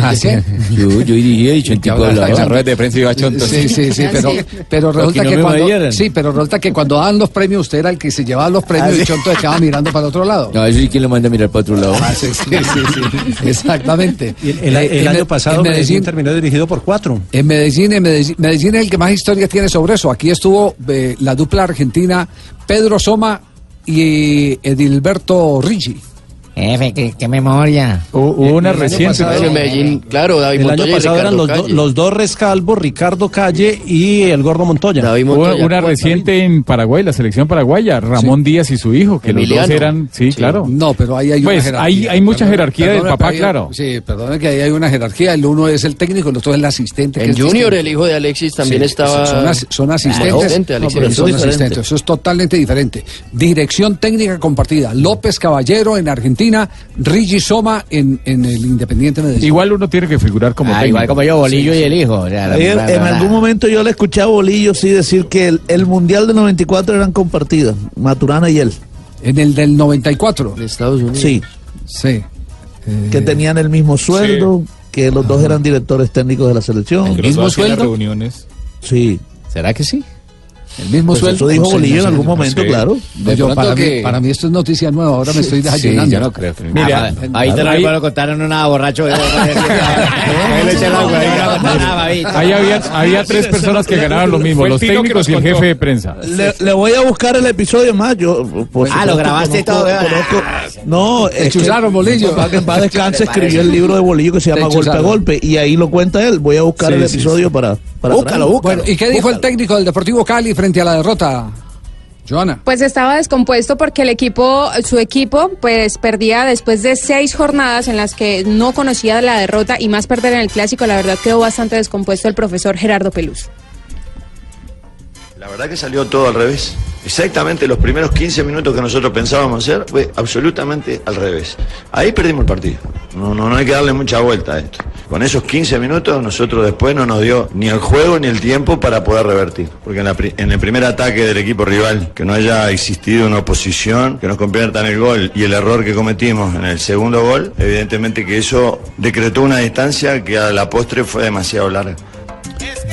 ¿Ah, sí? Yo, yo dirigía y Chontico hablaba. En la rueda de prensa iba Chonto. Sí, sí, sí, pero, pero resulta que no que me cuando sí, pero resulta que cuando daban los premios usted era el que se llevaba los premios Ah, y Chonto quedaba mirando para el otro lado. No, eso sí, ¿quién lo manda a mirar para otro lado? Ah, sí, sí, sí, sí. Exactamente. Y el, el- el en año pasado en Medellín, Medellín- terminó dirigido por cuatro. En Medellín, en Medellín, Medellín es el que más historias tiene sobre eso. Aquí estuvo eh, la dupla argentina Pedro Soma y Edilberto Ricci. Jefe, qué, qué memoria. Hubo una el reciente. pasado- En Medellín, claro, David El Montoya año y pasado eran los, do- los dos Rescalvo, Ricardo Calle y el Gordo Montoya. David Hubo Montoya. una reciente en Paraguay, la selección paraguaya, Ramón Díaz y su hijo, que los dos eran, sí, claro. No, pero ahí hay una Pues jerarquía. hay, hay mucha jerarquía del Perdone, papá, hay- claro. Sí, perdón que ahí hay una jerarquía. El uno es el técnico, el otro es el asistente. que es Junior, el hijo de Alexis, también Sí, estaba. Son, as- son asistentes. No, pero son asistentes. Eso es totalmente diferente. Dirección técnica compartida. López Caballero en Argentina, Rigi Soma en, en el Independiente Medellín. Igual uno tiene que figurar como Ah, técnico. igual como yo, Bolillo y el hijo. o sea, la- En, la- en la- algún momento yo le escuché a Bolillo sí decir que el, el Mundial del 94 eran compartidas, Maturana y él. En el del 94. De Estados Unidos. Sí, Sí. que tenían el mismo sueldo, que los dos eran directores técnicos de la selección. ¿El mismo sueldo? reuniones. Sí. ¿Será que sí? El mismo Pues sueldo. eso dijo Bolillo en algún no momento, claro. Yo, para, que- mí, para mí esto es noticia nueva. Ahora me estoy Sí, desayunando. yo no creo. que- Mira, Ah, Ahí te lo Ahí- lo contaron una borracho. Ahí había, había tres personas que ganaban lo mismo, los técnicos y el jefe de prensa. Le, le voy a buscar el episodio más. Yo, por Ah, lo grabaste todo, no, chuzaron, Bolillo. Para que en paz descanse escribió el libro de Bolillo que se llama Golpe a. Golpe y ahí lo cuenta él. Voy a buscar el episodio para, Búscalo, búscalo. Bueno, ¿y qué dijo el técnico del Deportivo Cali frente a la derrota? Joana. Pues estaba descompuesto porque el equipo, su equipo, pues perdía después de seis jornadas en las que no conocía la derrota y más perder en el clásico. La verdad quedó bastante descompuesto el profesor Gerardo Peluz. La verdad que salió todo al revés. Exactamente los primeros 15 minutos que nosotros pensábamos hacer fue absolutamente al revés. Ahí perdimos el partido. No, no, no hay que darle mucha vuelta a esto. Con esos 15 minutos nosotros después no nos dio ni el juego ni el tiempo para poder revertir. Porque en, en el primer ataque del equipo rival, que no haya existido una oposición, que nos conviertan el gol y el error que cometimos en el segundo gol, evidentemente que eso decretó una distancia que a la postre fue demasiado larga.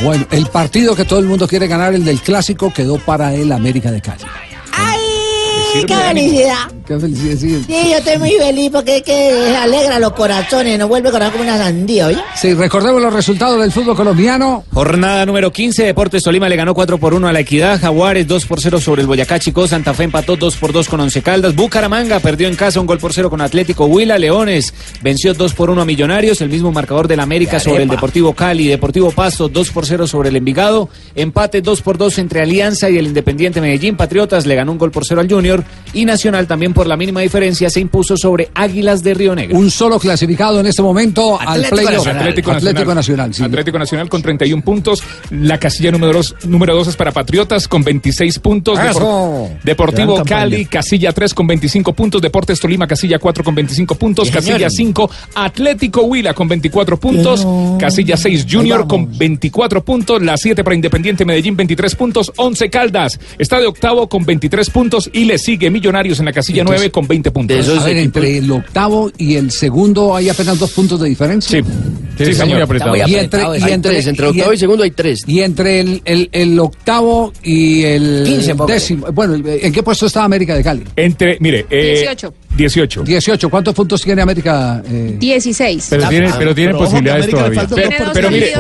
Bueno, el partido que todo el mundo quiere ganar, el del clásico, quedó para el América de Cali. ¡Ay, qué felicidad! Qué felicidad, sí. Sí, yo estoy muy feliz porque es que alegra los corazones, nos vuelve a corazón como una sandía, ¿oye? Sí, recordemos los resultados del fútbol colombiano. Jornada número 15, Deportes Tolima le ganó 4 por 1 a la Equidad, Jaguares 2 por 0 sobre el Boyacá Chico, Santa Fe empató 2 por 2 con Once Caldas, Bucaramanga perdió en casa un gol por 0 con Atlético Huila, Leones venció 2 por 1 a Millonarios, el mismo marcador del América sobre el Deportivo Cali, Deportivo Pasto 2 por 0 sobre el Envigado, empate 2 por 2 entre Alianza y el Independiente Medellín, Patriotas le ganó un gol por 0 al Junior y Nacional también por la mínima diferencia se impuso sobre Águilas de Río Negro. Un solo clasificado en este momento al Atlético playoff. Nacional. Atlético, Nacional. sí. Atlético Nacional con 31 puntos. La casilla número 2 número dos es para Patriotas con 26 puntos. ¡Eso! Depor- Deportivo. Cali, casilla 3 con 25 puntos. Deportes Tolima, casilla 4 con 25 puntos. Casilla señor. 5, Atlético Huila con 24 puntos. Casilla 6, Junior con 24 puntos. La 7 para Independiente Medellín, 23 puntos. 11 Caldas está de octavo con 23 puntos. Y le sigue Millonarios en la casilla Entonces, 9 con 20 puntos. A ver, entre el octavo y el segundo hay apenas dos puntos de diferencia. Sí, sí, está muy apretado. Y Está muy entre, apretado, y hay entre, tres, entre octavo y segundo hay tres. Y entre el, el, el octavo y el 15, póngale. décimo. Bueno, ¿en qué puesto está América de Cali? Entre, mire, eh, 18. 18. 18. ¿Cuántos puntos tiene América? eh? 16. Pero tiene, pero tiene posibilidades todavía. Dos Pero mire,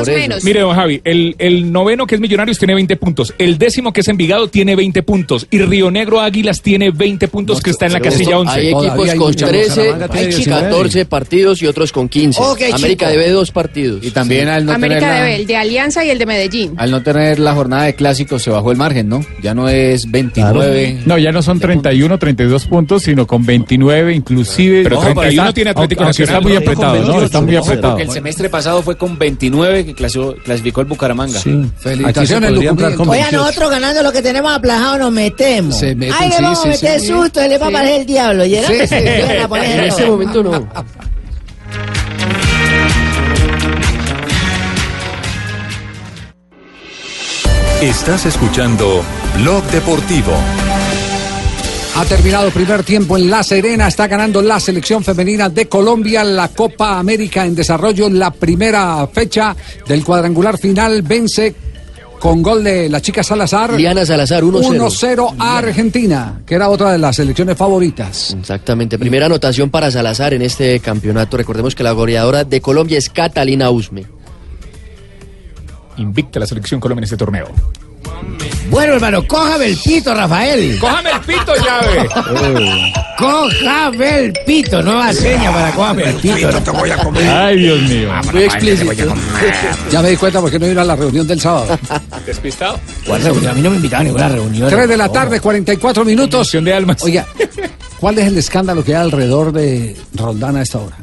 mire, don Javi, el, el noveno que es Millonarios tiene 20 puntos, el décimo que es Envigado tiene 20 puntos y Río Negro Águilas tiene 20 puntos que está en la Pero casilla esto- 11. Hay equipos con 13, hay 14 partidos y otros con 15. Ok, América chico. debe dos partidos. Y también al no América tener la- debe el de Alianza y el de Medellín. Al no tener la jornada de clásicos se bajó el margen, ¿no? Ya no es 29. No, ya no son 31, 32 puntos, sino con 29 inclusive. Pero Ojo, 31 está- tiene Atlético aunque Nacional. Está muy apretado, ¿no? Está muy apretado. porque el semestre pasado fue con 29 que clasificó, clasificó el Bucaramanga. Felicitaciones, entrar con Oiga, nosotros ganando lo que tenemos aplazado nos metemos. Se meten, Ay, le sí, vamos a sí, meter sí. susto, le va a Sí. aparecer el diablo. ¿Y era? Sí, sí. Van a poner En ese momento no. Estás escuchando Blog Deportivo. Ha terminado primer tiempo en La Serena. Está ganando la selección femenina de Colombia la Copa América en desarrollo. en La primera fecha del cuadrangular final vence con gol de la chica Salazar. Liana Salazar, 1-0. 1-0 a Argentina, que era otra de las selecciones favoritas. Exactamente. Primera anotación para Salazar en este campeonato. Recordemos que la goleadora de Colombia es Catalina Usme. Invicta la selección Colombia en este torneo. Bueno, hermano, cójame el pito, Rafael. ¡Cójame el pito, llave! Cójame el pito, nueva seña para cójame el pito. te voy a comer. Ay, Dios mío. Muy explícito. Ya me di cuenta porque no iba a la reunión del sábado. ¿Despistado? ¿Cuál reunión? A mí no me invitaron a ninguna reunión. 3 de la tarde, 44 minutos. De almas. Oiga, ¿cuál es el escándalo que hay alrededor de Roldán a esta hora?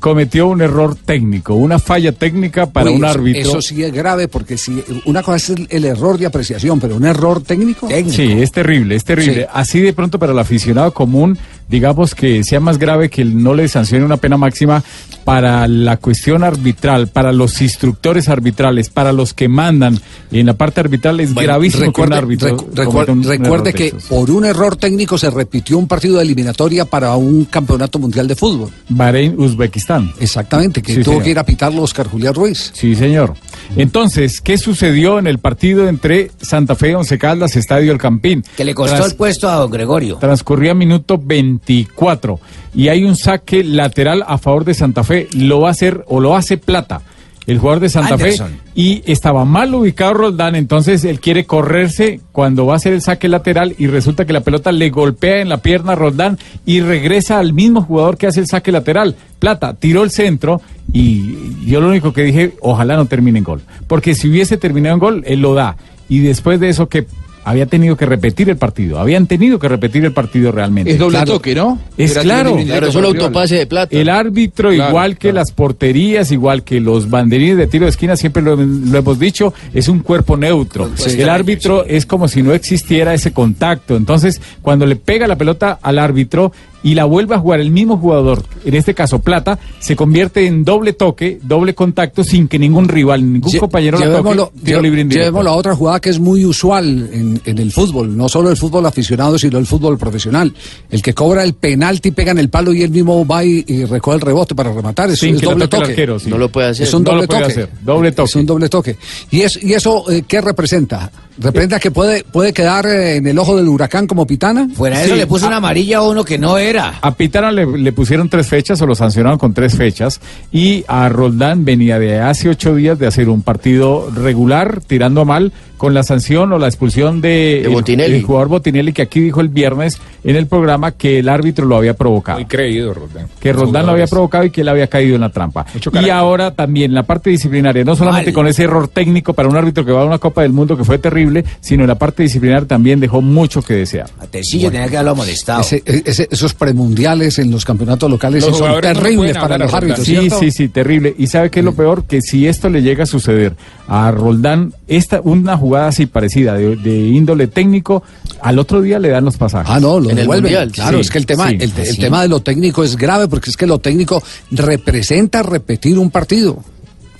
Cometió un error técnico, una falla técnica para Uy, un árbitro. Eso sí es grave porque si una cosa es el, el error de apreciación, pero un error técnico. Sí, es terrible, es terrible. Sí. Así de pronto para el aficionado común, digamos que sea más grave que no le sancione una pena máxima para la cuestión arbitral, para los instructores arbitrales, para los que mandan en la parte arbitral es Bueno, gravísimo que un recuerde, árbitro recu- recu- un- recuerde que por un error técnico se repitió un partido de eliminatoria para un campeonato mundial de fútbol. Bahrein, Uzbekistán. Exactamente, que Sí, tuvo señor. que ir a pitarlo Oscar Julián Ruiz. Sí, señor. Entonces, ¿qué sucedió en el partido entre Santa Fe y Once Caldas, Estadio El Campín? Que le costó el puesto a don Gregorio. Transcurría minuto 24 y hay un saque lateral a favor de Santa Fe. Lo va a hacer o lo hace Plata, el jugador de Santa Anderson. Fe. Y estaba mal ubicado Roldán, entonces él quiere correrse cuando va a hacer el saque lateral y resulta que la pelota le golpea en la pierna a Roldán y regresa al mismo jugador que hace el saque lateral. Plata tiró el centro y yo lo único que dije, ojalá no termine en gol. Porque si hubiese terminado en gol, él lo da. Y después de eso que había tenido que repetir el partido, habían tenido que repetir el partido realmente. Es doble Claro. toque, ¿no? Es Era claro. el rival. autopase de plata. El árbitro, Claro, igual que las porterías, igual que los banderines de tiro de esquina, siempre lo, lo hemos dicho, es un cuerpo neutro. el árbitro es como si no existiera ese contacto. Entonces, cuando le pega la pelota al árbitro y la vuelve a jugar el mismo jugador, en este caso Plata, se convierte en doble toque, doble contacto, sin que ningún rival, ningún Lle- compañero la toque. tiro libre indirecto. llevémoslo a otra jugada que es muy usual en, en el fútbol, no solo el fútbol aficionado, sino el fútbol profesional. El que cobra el penalti pega en el palo y él mismo va y, y recoge el rebote para rematar. Es, Sin es que lo doble toque el toque. arquero, sí. No lo puede hacer. Es un No lo doble puede toque. hacer, doble toque. Es un doble toque. ¿Y, es, y eso eh, qué representa? ¿Representa que puede, puede quedar eh, en el ojo del huracán como pitana? Fuera de eso le puso una amarilla a uno que no era. A Pitana le, le pusieron tres fechas o lo sancionaron con tres fechas y a Roldán venía de hace ocho días de hacer un partido regular, tirando mal, con la sanción o la expulsión de, el- Botinelli. el jugador Botinelli que aquí dijo el viernes en el programa que el árbitro lo había provocado. Muy creído, Roldán. Que Roldán lo había provocado y que él había caído en la trampa. Y ahora también la parte disciplinaria, no solamente con ese error técnico para un árbitro que va a una Copa del Mundo que fue terrible, sino en la parte disciplinaria también dejó mucho que desear. Tecillo tenía que haberlo molestado. Ese- ese- esos premundiales en los campeonatos locales Los son no terribles para los a árbitros. Sí, sí, sí, terrible. ¿Y sabe qué es lo peor? Que si esto le llega a suceder a Roldán, esta, una jugada así parecida de, de índole técnico, al otro día le dan los pasajes. Ah, no, lo devuelven. Claro, Sí, es que el tema, sí. el, el Sí. tema de lo técnico es grave porque es que lo técnico representa repetir un partido.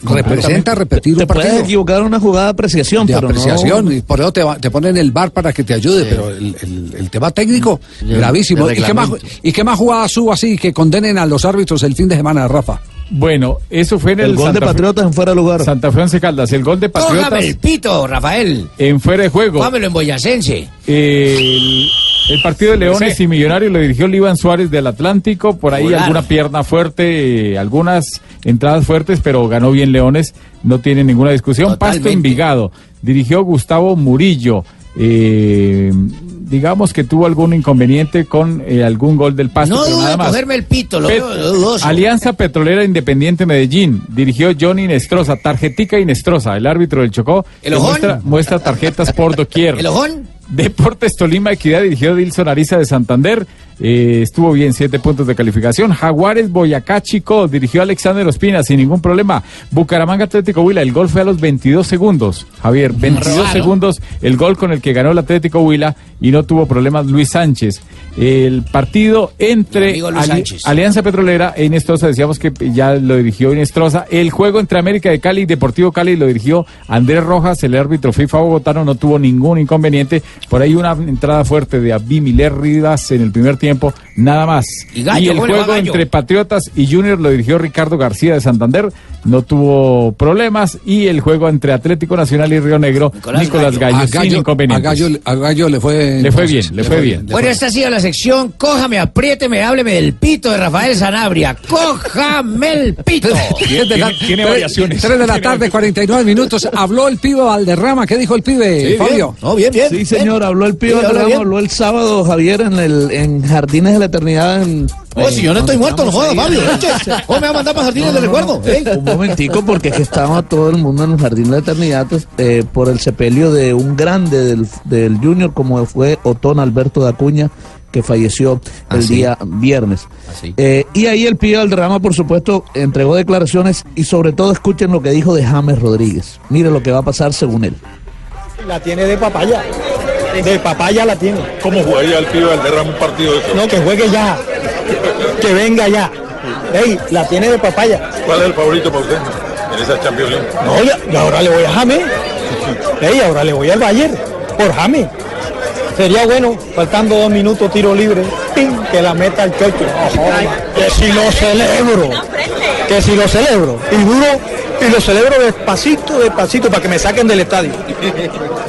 Representa repetir Te un puedes partido. equivocar en una jugada de apreciación, de pero no- apreciación y por eso te, va- te ponen el bar para que te ayude, pero el, el- el tema técnico gravísimo. de ¿Y qué, más. ¿Y qué más jugadas hubo así que condenen a los árbitros el fin de semana, Rafa? Bueno, eso fue en el, El gol de Santa Fe- Patriotas en fuera de lugar. Santa Fe Once Caldas, el gol de Patriotas Cójame el pito, Rafael. en fuera de juego. Cójamelo en boyacense. El, el partido de Leones Sí. y Millonarios lo dirigió Iván Suárez del Atlántico. Por ahí Volar. alguna pierna fuerte, eh, algunas entradas fuertes, pero ganó bien Leones. No tiene ninguna discusión. Pasto Totalmente. Envigado. Dirigió Gustavo Murillo. Eh, digamos que tuvo algún inconveniente con eh, algún gol del Pasto. No en más. cogerme el pito, lo Pet-. Alianza Petrolera Independiente Medellín. Dirigió Johnny Nestroza. Tarjetica Inestrosa, el árbitro del Chocó. ¿El ojón? muestra, muestra tarjetas por doquier. ¿El ojón? Deportes Tolima Equidad dirigió Dilson Ariza de Santander. Eh, estuvo bien, siete puntos de calificación. Jaguares Boyacá Chico dirigió Alexander Ospina sin ningún problema. Bucaramanga Atlético Huila, el gol fue a los 22 segundos. Javier, 22 Raro. segundos el gol con el que ganó el Atlético Huila y no tuvo problemas Luis Sánchez. El partido entre Mi amigo Luis Ali- Sánchez. Alianza Petrolera e Inestrosa, decíamos que ya lo dirigió Inestrosa. El juego entre América de Cali y Deportivo Cali lo dirigió Andrés Rojas, el árbitro FIFA bogotano, no tuvo ningún inconveniente. Por ahí una entrada fuerte de Abimiler Rivas en el primer tiempo, nada más. Y Gallo, el ¿cómo le va juego Gallo? entre Patriotas y Junior lo dirigió Ricardo García de Santander, no tuvo problemas. Y el juego entre Atlético Nacional y Río Negro, Nicolás, Gallo, a sin Gallo, a inconvenientes. Gallo, a Gallo le fue Le fue bien, le fue bien. Bueno, esta ha sido la sección Cójame, apriéteme, hábleme del pito de Rafael Sanabria. Cójame el pito. Tres de la- tiene variaciones. tres de la tarde, 49 minutos. Habló el pibe Valderrama. ¿Qué dijo el pibe, Fabio? No, bien, bien. Sí, señor, habló el pibe Valderrama, habló el sábado, Javier, en el en Jardines de la Eternidad. En, Oh, si yo no estoy muerto, no jodas, Fabio. ¿O eche. ¿O me va a mandar para Jardines del Recuerdo? ¿eh? Un momentico, porque es que estaba todo el mundo en el Jardín de la Eternidad pues, eh, por el sepelio de un grande del, del Junior, como fue Otón Alberto de Acuña, que falleció el sí? día viernes. Eh, y ahí el pibe Valderrama, por supuesto, entregó declaraciones y sobre todo escuchen lo que dijo de James Rodríguez. Mire lo que va a pasar según él. La tiene de papaya. De papaya la tiene. ¿Cómo jugaría el pibe Valderrama un partido de eso? No, que juegue ya. Que venga ya. Ey, la tiene de papaya. ¿Cuál es el favorito para usted en esa Champions League? No, ya- y ahora le voy a James. Ey, ahora le voy al Bayern. Por James. Sería bueno, faltando dos minutos, tiro libre. ¡pim! Que la meta al chocho. Joda. que si lo celebro. Que si lo celebro. Y duro. Y lo celebro despacito, despacito, para que me saquen del estadio.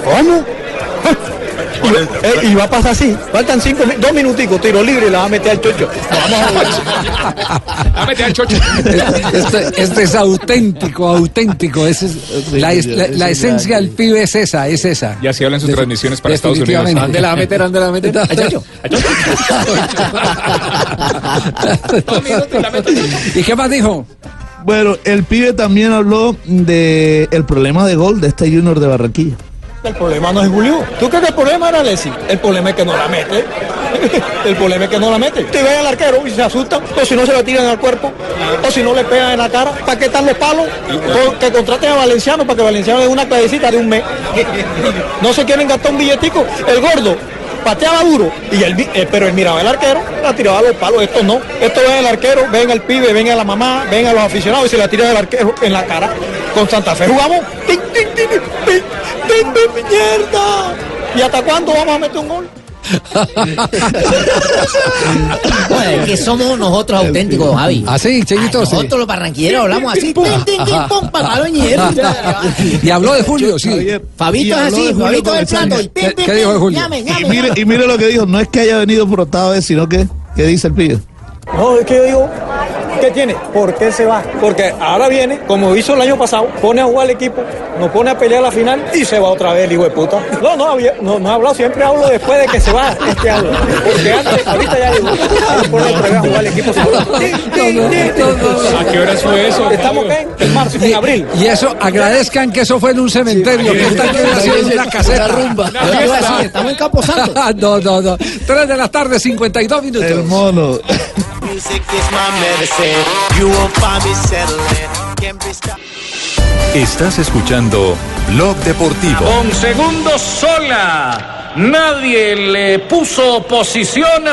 ¿Cómo? Y, eh, y va a pasar así. Faltan cinco, dos minuticos, tiro libre y la va a meter al chocho. Vamos a ver. A meter al chocho. Este, este es auténtico, auténtico. Ese es, la, es- la- la esencia del pibe es esa, es esa. Y así hablan sus De- transmisiones para Estados Unidos. definitivamente. ¿A dónde la va a meter? ¿A dónde la va a meter? Al chocho. ¿Y qué más dijo? Bueno, el pibe también habló de el problema de gol de este Junior de Barranquilla. El problema no es Julio. ¿Tú crees que el problema era Alessi? El problema es que no la mete. El problema es que no la mete. Te ve al arquero y se asustan, o si no se le tiran al cuerpo, o si no le pegan en la cara. ¿Para qué están los palos? Que contraten a Valenciano para que Valenciano dé una clasecita de un mes. No se quieren gastar un billetico. El gordo pateaba duro, y vi- eh, pero él miraba al arquero, la tiraba a los palos. Esto no. Esto ven al arquero, ven al pibe, ven a la mamá, ven a los aficionados y se la tira al arquero en la cara. Con Santa Fe jugamos. ¡Tin, tin, tin, tin, tin, tin, tin, ¡Mierda! ¿Y hasta cuándo vamos que somos nosotros auténticos, Javi. Así, Cheguito, sí. Nosotros los barranquilleros hablamos así. Y habló de Julio, sí. Fabito es así, Fabito del plato. ¿Qué- dijo de Julio? Y mire, llame. y mire lo que dijo, no es que haya venido por octava vez, sino que, ¿qué dice el pibe? No, es que yo digo, ¿Qué tiene? ¿Por qué se va? Porque ahora viene, como hizo el año pasado, pone a jugar al equipo, nos pone a pelear la final y se va otra vez el hijo de puta. No, no, no, no he hablado, siempre hablo después de que se va, es que hablo. Porque antes, ahorita ya digo, pone otra vez a jugar al equipo. ¿A qué horas fue eso? Estamos en, en marzo, en abril. Y eso, agradezcan que eso fue en un cementerio, que esta que hubiera sido en una caseta. Estamos en Campo Santo. no, no, no. 3 de la tarde, 52 minutos. El mono. Music is my medicine. Estás escuchando Blog Deportivo. Con segundos sola. Nadie le puso oposición.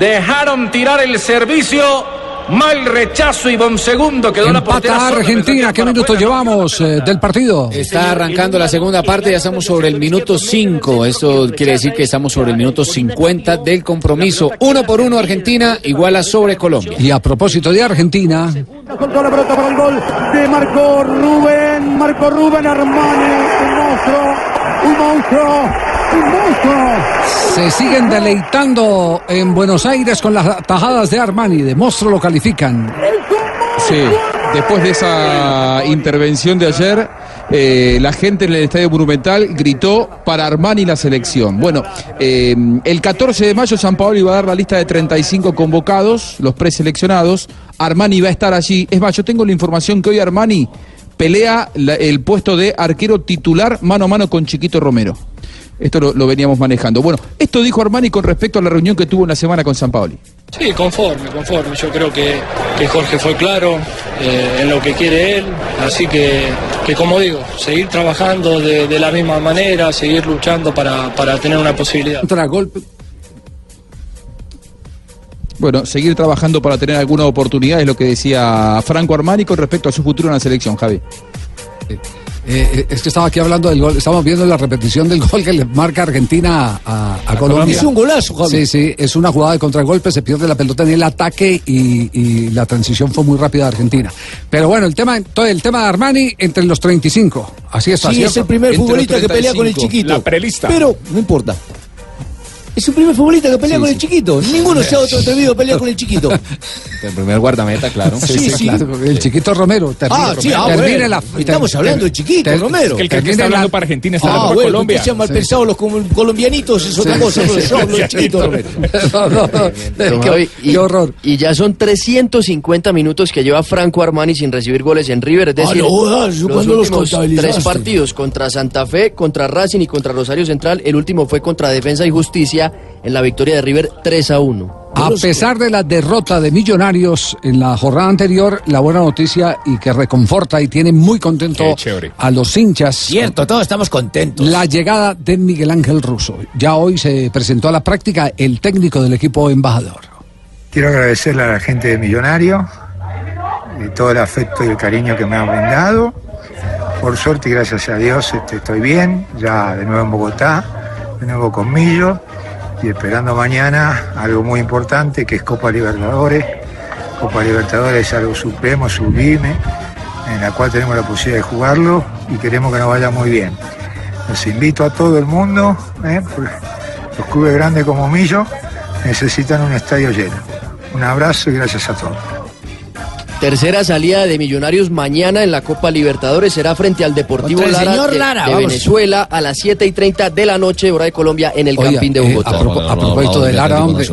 Dejaron tirar el servicio. Mal rechazo y Bonsegundo quedó la portera. Empata sola. Argentina, ¿qué minutos llevamos eh, del partido? Está arrancando la segunda parte, ya estamos sobre el minuto 5. Esto quiere decir que estamos sobre el minuto 50 del compromiso. Uno por uno Argentina iguala sobre Colombia. Y a propósito de Argentina, Soltó la pelota para el gol de Marco Rubén. Marco Rubén Armani. Un monstruo. Un monstruo. Se siguen deleitando en Buenos Aires con las tajadas de Armani. De monstruo lo califican. Sí, después de esa intervención de ayer, eh, la gente en el Estadio Monumental gritó para Armani la selección. Bueno, eh, el 14 de mayo San Paolo iba a dar la lista de 35 convocados, los preseleccionados. Armani va a estar allí. Es más, yo tengo la información que hoy Armani pelea el puesto de arquero titular mano a mano con Chiquito Romero. Esto lo, lo veníamos manejando. Bueno, esto dijo Armani con respecto a la reunión que tuvo una semana con San Paoli. Sí, conforme, conforme. Yo creo que, que Jorge fue claro eh, en lo que quiere él. Así que, que como digo, seguir trabajando de, de la misma manera, seguir luchando para, para tener una posibilidad. Contra golpe. Bueno, seguir trabajando para tener alguna oportunidad es lo que decía Franco Armani con respecto a su futuro en la selección, Javi. Eh, eh, es que estaba aquí hablando del gol, estamos viendo la repetición del gol que le marca Argentina a, a Colombia. Es un golazo, Javi. Sí, sí, es una jugada de contragolpe, se pierde la pelota en el ataque y, y la transición fue muy rápida de Argentina. Pero bueno, el tema, todo el tema de Armani entre los 35. Así está. Sí, ¿cierto? es el primer Entre futbolista que pelea con el 35. chiquito. La prelista. Pero no importa. Es el primer futbolista que pelea con el chiquito. Ninguno se ha otro atrevido a pelear con el chiquito. El primer guardameta, claro. Sí, sí. claro, el chiquito Romero. termina- Ah, sí, ah, termine bueno. la- Estamos hablando de chiquito, ter- Romero. que el que está hablando la- para Argentina está Ah, hablando bueno, Colombia. que sean mal Sí. pensados los col- colombianitos es otra Sí, cosa. sí, pero sí, yo hablo de chiquito. Romero. No, no, no. Don Qué- Javi, y, qué horror. y ya son 350 minutos que lleva Franco Armani sin recibir goles en River. Es Ah, decir, no jodas, ¿yo los cuándo los últimos contabilizaste? tres partidos contra Santa Fe, contra Racing y contra Rosario Central. El último fue contra Defensa y Justicia en la victoria de River 3 a 1. A pesar de la derrota de Millonarios en la jornada anterior, la buena noticia y que reconforta y tiene muy contento a los hinchas. Cierto, todos estamos contentos. La llegada de Miguel Ángel Russo. Ya hoy se presentó a la práctica el técnico del equipo embajador. Quiero agradecerle a la gente de Millonario y todo el afecto y el cariño que me han brindado. Por suerte y gracias a Dios este, estoy bien, ya de nuevo en Bogotá, de nuevo con Millo y esperando mañana algo muy importante que es Copa Libertadores. Copa Libertadores es algo supremo, sublime, en la cual tenemos la posibilidad de jugarlo y queremos que nos vaya muy bien. Los invito a todo el mundo, ¿eh? los clubes grandes como Millo necesitan un estadio lleno. Un abrazo y gracias a todos. Tercera salida de Millonarios mañana en la Copa Libertadores será frente al Deportivo Lara señor de, Lara, de vamos. Venezuela a las 7 y 30 de la noche, hora de Colombia, en el Oiga, Campín de eh, Bogotá. a, propo- a propósito de Lara, hombre,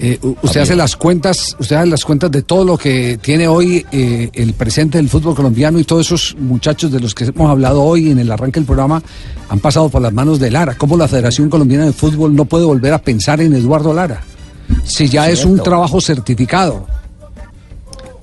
eh, usted hace las cuentas, usted hace las cuentas de todo lo que tiene hoy eh, el presente del fútbol colombiano y todos esos muchachos de los que hemos hablado hoy en el arranque del programa han pasado por las manos de Lara. ¿Cómo la Federación Colombiana de Fútbol no puede volver a pensar en Eduardo Lara? Si ya es un trabajo certificado.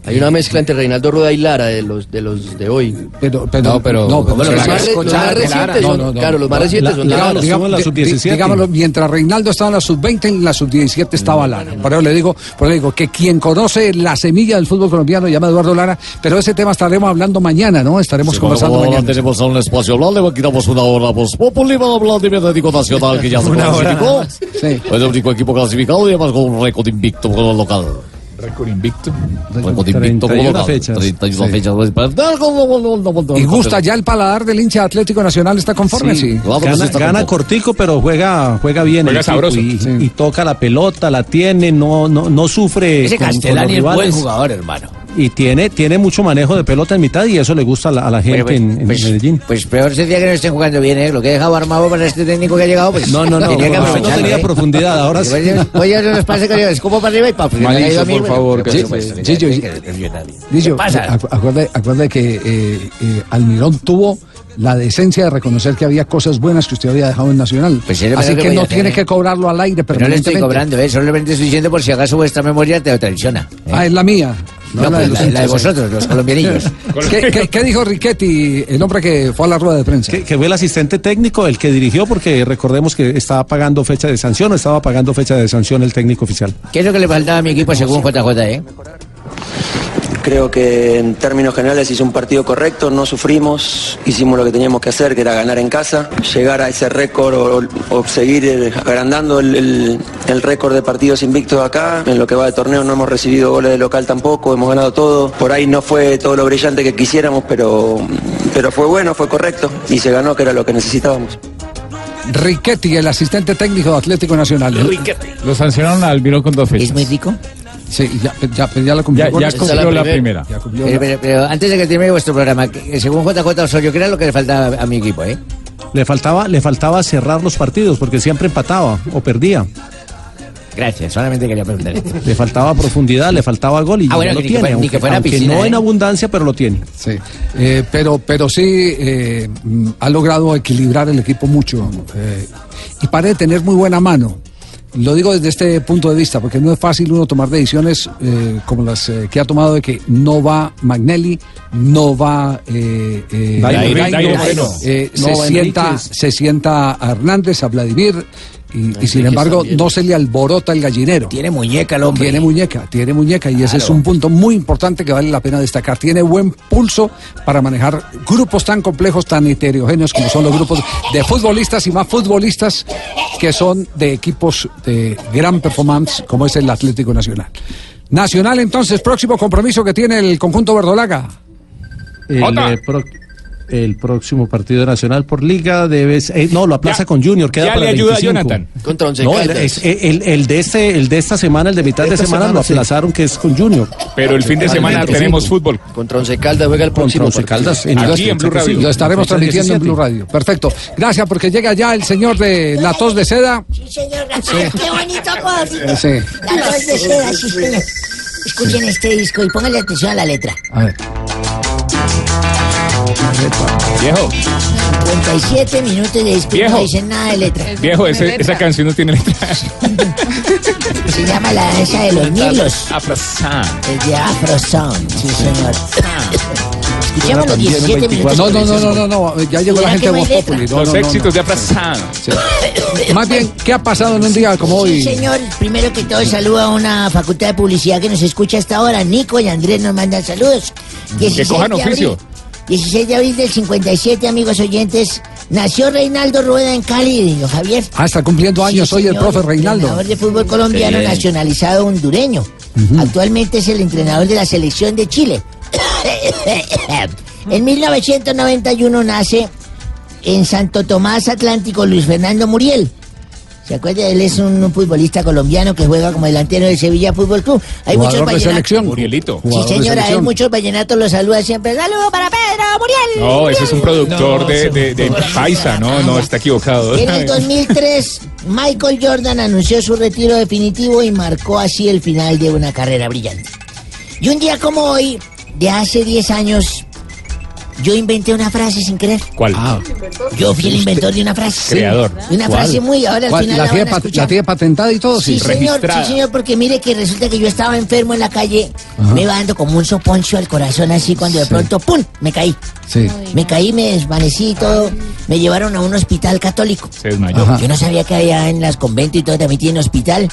Hay una mezcla entre Reinaldo Rueda y Lara de los de los de hoy. Pero, pero, No, pero- no, pero los más los más recientes son- claro, los más recientes son Lara. digamos- di- di- digámoslo, mientras Reinaldo estaba en la sub-20, en la sub-17 estaba Lara. Por eso le digo, por eso le digo que quien conoce la semilla del fútbol colombiano llama Eduardo Lara, pero ese tema estaremos hablando mañana, ¿no? Estaremos Sí, conversando mañana. tenemos un espacio hablante, aquí damos una hora pues Populi para hablar de Atlético Nacional que ya se clasificó. Sí. Es el único equipo clasificado y además con un récord invicto con el local. Récord invicto. Récord invicto como 31 local. fechas. 31 Sí. fechas. pues, Y gusta ya el paladar del hincha Atlético Nacional, ¿está conforme? Sí. Gana, gana cortico, pero juega, juega bien. Juega sabroso. Y, Sí. y toca la pelota, la tiene, no, no, no sufre. Ese con- con Castellani es buen jugador, hermano. Y tiene, tiene mucho manejo de pelota en mitad y eso le gusta a la, a la gente Bueno, en, en pues- Medellín. Pues peor sería que no estén jugando bien, ¿eh? Lo que he dejado armado para este técnico que ha llegado, pues. No, no, no, tenía que no, tenía ¿eh? profundidad, ahora sí. Oye, no nos pasa que yo escupo para arriba y para Malicio, por favor, que- Gillo, Gillo, pasa? acu- acuerde, acuerde que Almirón tuvo la decencia de reconocer que había cosas buenas que usted había dejado en Nacional. Pues Así que no hacer, tiene ¿eh? que cobrarlo al aire Pero no le estoy cobrando, ¿eh? Solamente estoy diciendo por si acaso vuestra memoria te traiciona. ¿eh? Ah, es la mía. No, la, pues los la- la de vosotros, los colombianillos. ¿Qué, qué, qué dijo Riquetti, el hombre que fue a la rueda de prensa? Que, que fue el asistente técnico el que dirigió porque recordemos que estaba pagando fecha de sanción, estaba pagando fecha de sanción el técnico oficial. ¿Qué es lo que le faltaba a mi equipo según JJ, eh? Creo que en términos generales hizo un partido correcto, no sufrimos, hicimos lo que teníamos que hacer, que era ganar en casa, llegar a ese récord o, o seguir eh, agrandando el, el- el récord de partidos invictos acá. En lo que va de torneo no hemos recibido goles de local tampoco, hemos ganado todo. Por ahí no fue todo lo brillante que quisiéramos, pero, pero fue bueno, fue correcto y se ganó, que era lo que necesitábamos. Riquetti, el asistente técnico de Atlético Nacional. Lo sancionaron al Almirón con dos fechas. ¿Es muy rico? Sí, ya, ya, ya la cumplió. Ya, ya esto. cumplió la primera. Ya cumplió Pero, la- pero- pero antes de que termine vuestro programa, que- según JJ Osorio, ¿qué era lo que le faltaba a mi equipo, eh? Le faltaba, le faltaba cerrar los partidos porque siempre empataba o perdía. Gracias, solamente quería preguntar. Le faltaba profundidad, le faltaba gol y Ah, bueno, lo ni que tiene. fuera- ni aunque, que fuera aunque piscina, no ¿eh? en abundancia, pero lo tiene. Sí, eh, pero, pero sí eh, mm, ha logrado equilibrar el equipo mucho eh, y parece tener muy buena mano. Lo digo desde este punto de vista, porque no es fácil uno tomar decisiones eh, como las eh, que ha tomado de que no va Magnelli, no va eh, eh, Dairo, Dairo, Dairo eh, se, sienta, se sienta a Hernández, a Vladimir, y, y sin embargo no se le alborota el gallinero. Tiene muñeca el hombre. Tiene muñeca, tiene muñeca y ese es un punto muy importante que vale la pena destacar. Tiene buen pulso para manejar grupos tan complejos, tan heterogéneos como son los grupos de futbolistas y más futbolistas que son de equipos de gran performance como es el Atlético Nacional. Nacional entonces, próximo compromiso que tiene el conjunto verdolaga. El, eh, pro- el próximo partido nacional por liga debe ser- eh, no lo aplaza Ya- con Junior queda ya para le el ayuda a 25. Jonathan. Contra Once no el, eh, el- el de este el de esta semana el de mitad de semana, semana, lo sí. aplazaron que es con Junior Pero el fin de semana 25. tenemos fútbol. Contra Once Caldas juega el contra próximo Once partido. Caldas Aquí en Blue Radio. Lo estaremos transmitiendo en 17. Blue Radio. Perfecto. Gracias porque llega ya el señor de la tos de seda. Sí, señor. Ay, qué bonito. Sí. La tos de seda, sí, señor. Escuchen este disco y pónganle atención a la letra. A ver. Viejo, 57 minutos de Viejo. no dicen nada de letra. viejo, ese- letra. esa canción no tiene letra. Se llama la danza de los mirlos. Afrasán. Es de sí, señor. Escuchemos los También 17 en 24. minutos. No, no, no, no, no, no, ya llegó la ¿Será gente que de Voz? Populi. No, Los no, no, éxitos no. de Afrasán. Más bien, ¿qué ha pasado en un día como Sí, hoy? señor. Primero que todo, saludo a una facultad de publicidad que nos escucha hasta ahora. Nico y Andrés nos mandan saludos. 16 cojan abril- oficio. 16 de abril del 57, amigos oyentes. Nació Reinaldo Rueda en Cali, don Javier. Ah, está cumpliendo años Sí, hoy el profe Reinaldo. Entrenador de fútbol colombiano nacionalizado hondureño. Actualmente es el entrenador de la selección de Chile. en 1991 nace en Santo Tomás Atlántico Luis Fernando Muriel. ¿Se acuerda? Él es un futbolista colombiano que juega como delantero del Sevilla Fútbol Club. Hay muchos Jugador de vallenatos. selección. Murielito. Sí, de señora, hay muchos vallenatos los saluda siempre. ¡Saludo para Pedro Muriel! No, ese es un productor de, de, de Paisa, no, no, está equivocado. En el 2003, Michael Jordan anunció su retiro definitivo y marcó así el final de una carrera brillante. Y un día como hoy, de hace 10 años, yo inventé una frase sin querer. ¿Cuál? Yo fui el inventor de una frase. Creador. De Una ¿Cuál? frase muy, ahora al final ¿La la, tiene van a pa- escuchar. ¿La tiene patentada y todo? Sí, Sí. señor, sí, señor, porque mire que resulta que yo estaba enfermo en la calle, me iba dando como un soponcio al corazón así cuando de pronto, ¡pum!, me caí. Sí. Me caí, me desvanecí y todo. Me llevaron a un hospital católico. Se desmayó. Ajá. Yo no sabía que allá en las conventos y todo también tienen hospital.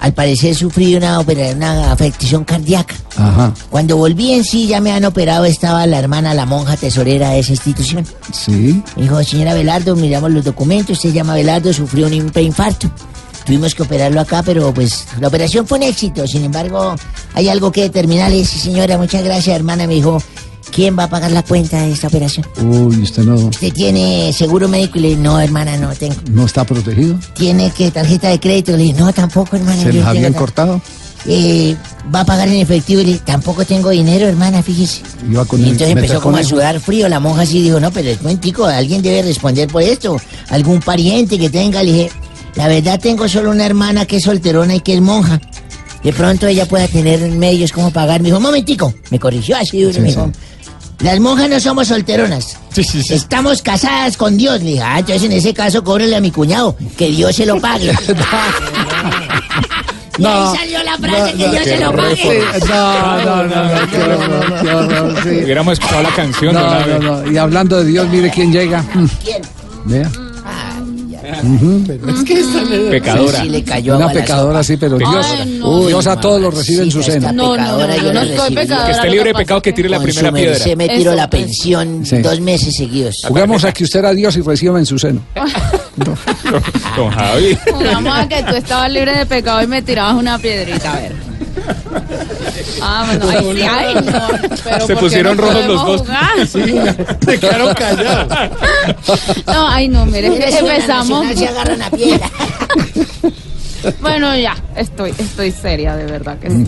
Al parecer sufrí una, opera- una afectación cardíaca. Ajá. Cuando volví en sí, ya me han operado, estaba la hermana, la monja tesorera de esa institución. Sí. Me dijo, señora Velardo, miramos los documentos, usted se llama Velardo, sufrió un preinfarto. Tuvimos que operarlo acá, pero pues la operación fue un éxito. Sin embargo, hay algo que determinar. Dije, señora, muchas gracias, hermana. Me dijo, ¿quién va a pagar la cuenta de esta operación? Uy, usted no, ¿Usted tiene seguro médico? Y le dije, no, hermana, no tengo. no está protegido. ¿Tiene que tarjeta de crédito? Le dije, no, tampoco, hermana. ¿Se les habían cortado? eh, va a pagar en efectivo y le dije, tampoco tengo dinero, hermana, fíjese. Iba con Y entonces empezó como a sudar frío, la monja así dijo, no, pero es momentico, alguien debe responder por esto, algún pariente que tenga, le dije, la verdad tengo solo una hermana que es solterona y que es monja. De pronto ella pueda tener medios como pagar. Me dijo, un momentico, me corrigió así, Sí, me dijo, las monjas no somos solteronas. Estamos casadas con Dios. Le dije, ah, entonces en ese caso cóbrele a mi cuñado, que Dios se lo pague. Y ahí salió la frase que Dios se lo pague. No, no, no, no, qué horror, qué horror, sí. Hubiéramos escuchado la canción. No, no, no. Y hablando de Dios, mire quién llega. ¿Quién? Vea. Es que esta le- Pecadora. Sí, le cayó Una a pecadora, sí, pero. Dios, Ay, no. Dios a todos los recibe en su seno. esta pecadora, yo la recibí. Que esté libre de pecado que tire la primera piedra. merced me tiró la pensión Sí. dos meses seguidos. Juguemos a que usted era Dios y reciba en su seno. Don Javi. Jugamos a que tú estabas libre de pecado y me tirabas una piedrita, a ver. Ah, bueno, ahí sí, ay, no. Pero Se ¿por qué pusieron no rojos los dos. jugar? se quedaron callados. No, ay, no, mire, empezamos. se agarran a piedra. Bueno, ya, estoy, estoy seria, de verdad que sí.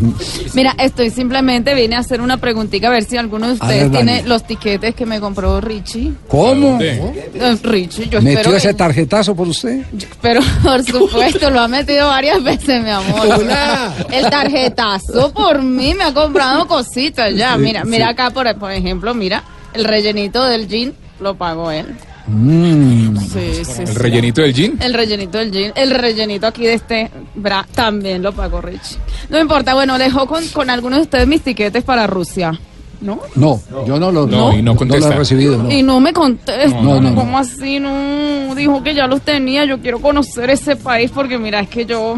Mira, estoy simplemente vine a hacer una preguntita a ver si alguno de ustedes ver, tiene Dani. los tiquetes que me compró Richie. ¿Cómo? Eh, Richie, yo ¿Metió espero ese que- tarjetazo por usted? Pero por supuesto, lo ha metido varias veces, mi amor. Hola. El tarjetazo por mí me ha comprado cositas ya. Sí, mira, mira acá, por, por ejemplo, mira, el rellenito del jean lo pagó él. Mm. Sí, sí, El sí. rellenito del jean. El rellenito del jean, el rellenito aquí de este bra también lo pagó Richie. No importa, bueno, dejó con, con algunos de ustedes mis tiquetes para Rusia, ¿no? No, yo no lo, No, y no lo contesta. he recibido. no. Y no me contesta. No, no, no. ¿Cómo así? No, dijo que ya los tenía. Yo quiero conocer ese país porque mira, es que yo,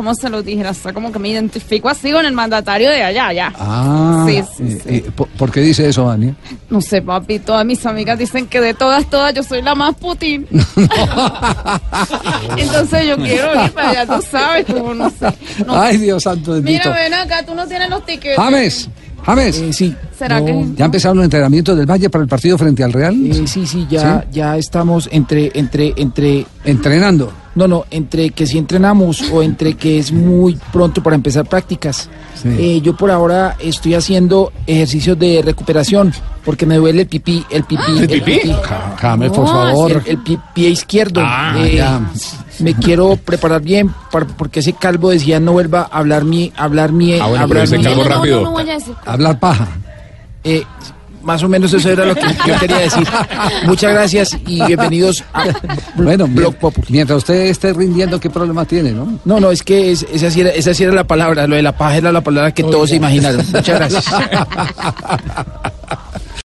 ¿cómo se lo dijera? O sea, como que me identifico así con el mandatario de allá, ya. Ah, Sí, sí, eh, eh, ¿por, por qué dice eso, Dani? No sé, papi, todas mis amigas dicen que de todas, todas, yo soy la más Putin. Entonces yo quiero ir para allá, tú sabes, como no sé. No Ay, Dios santo bendito. Mira, ven acá, tú no tienes los tickets. James, James. sí. ¿Será que? ¿Ya empezaron los entrenamientos del Valle para el partido frente al Real? Eh, sí, sí, ya, ya estamos entre, entre, entre. Entrenando. No, no, entre que si entrenamos o entre que es muy pronto para empezar prácticas. Sí. Eh, yo por ahora estoy haciendo ejercicios de recuperación porque me duele el pipí, el pipí, ¿El pipí? Por No, favor. El, el pi- pie izquierdo. Ah, Eh, ya. Me quiero preparar bien para, porque ese calvo decía no vuelva a hablar mi, a hablar mi, Ah, bueno, hablar mi- calvo rápido. No voy a decir. Hablar paja. Eh, más o menos eso era lo que yo quería decir. Muchas gracias y bienvenidos a Bueno, mientras usted esté rindiendo, ¿qué problema tiene, no? No, no, es que es- esa, sí era, esa sí era la palabra, lo de la paja era la palabra que todos se imaginaron. Muchas gracias.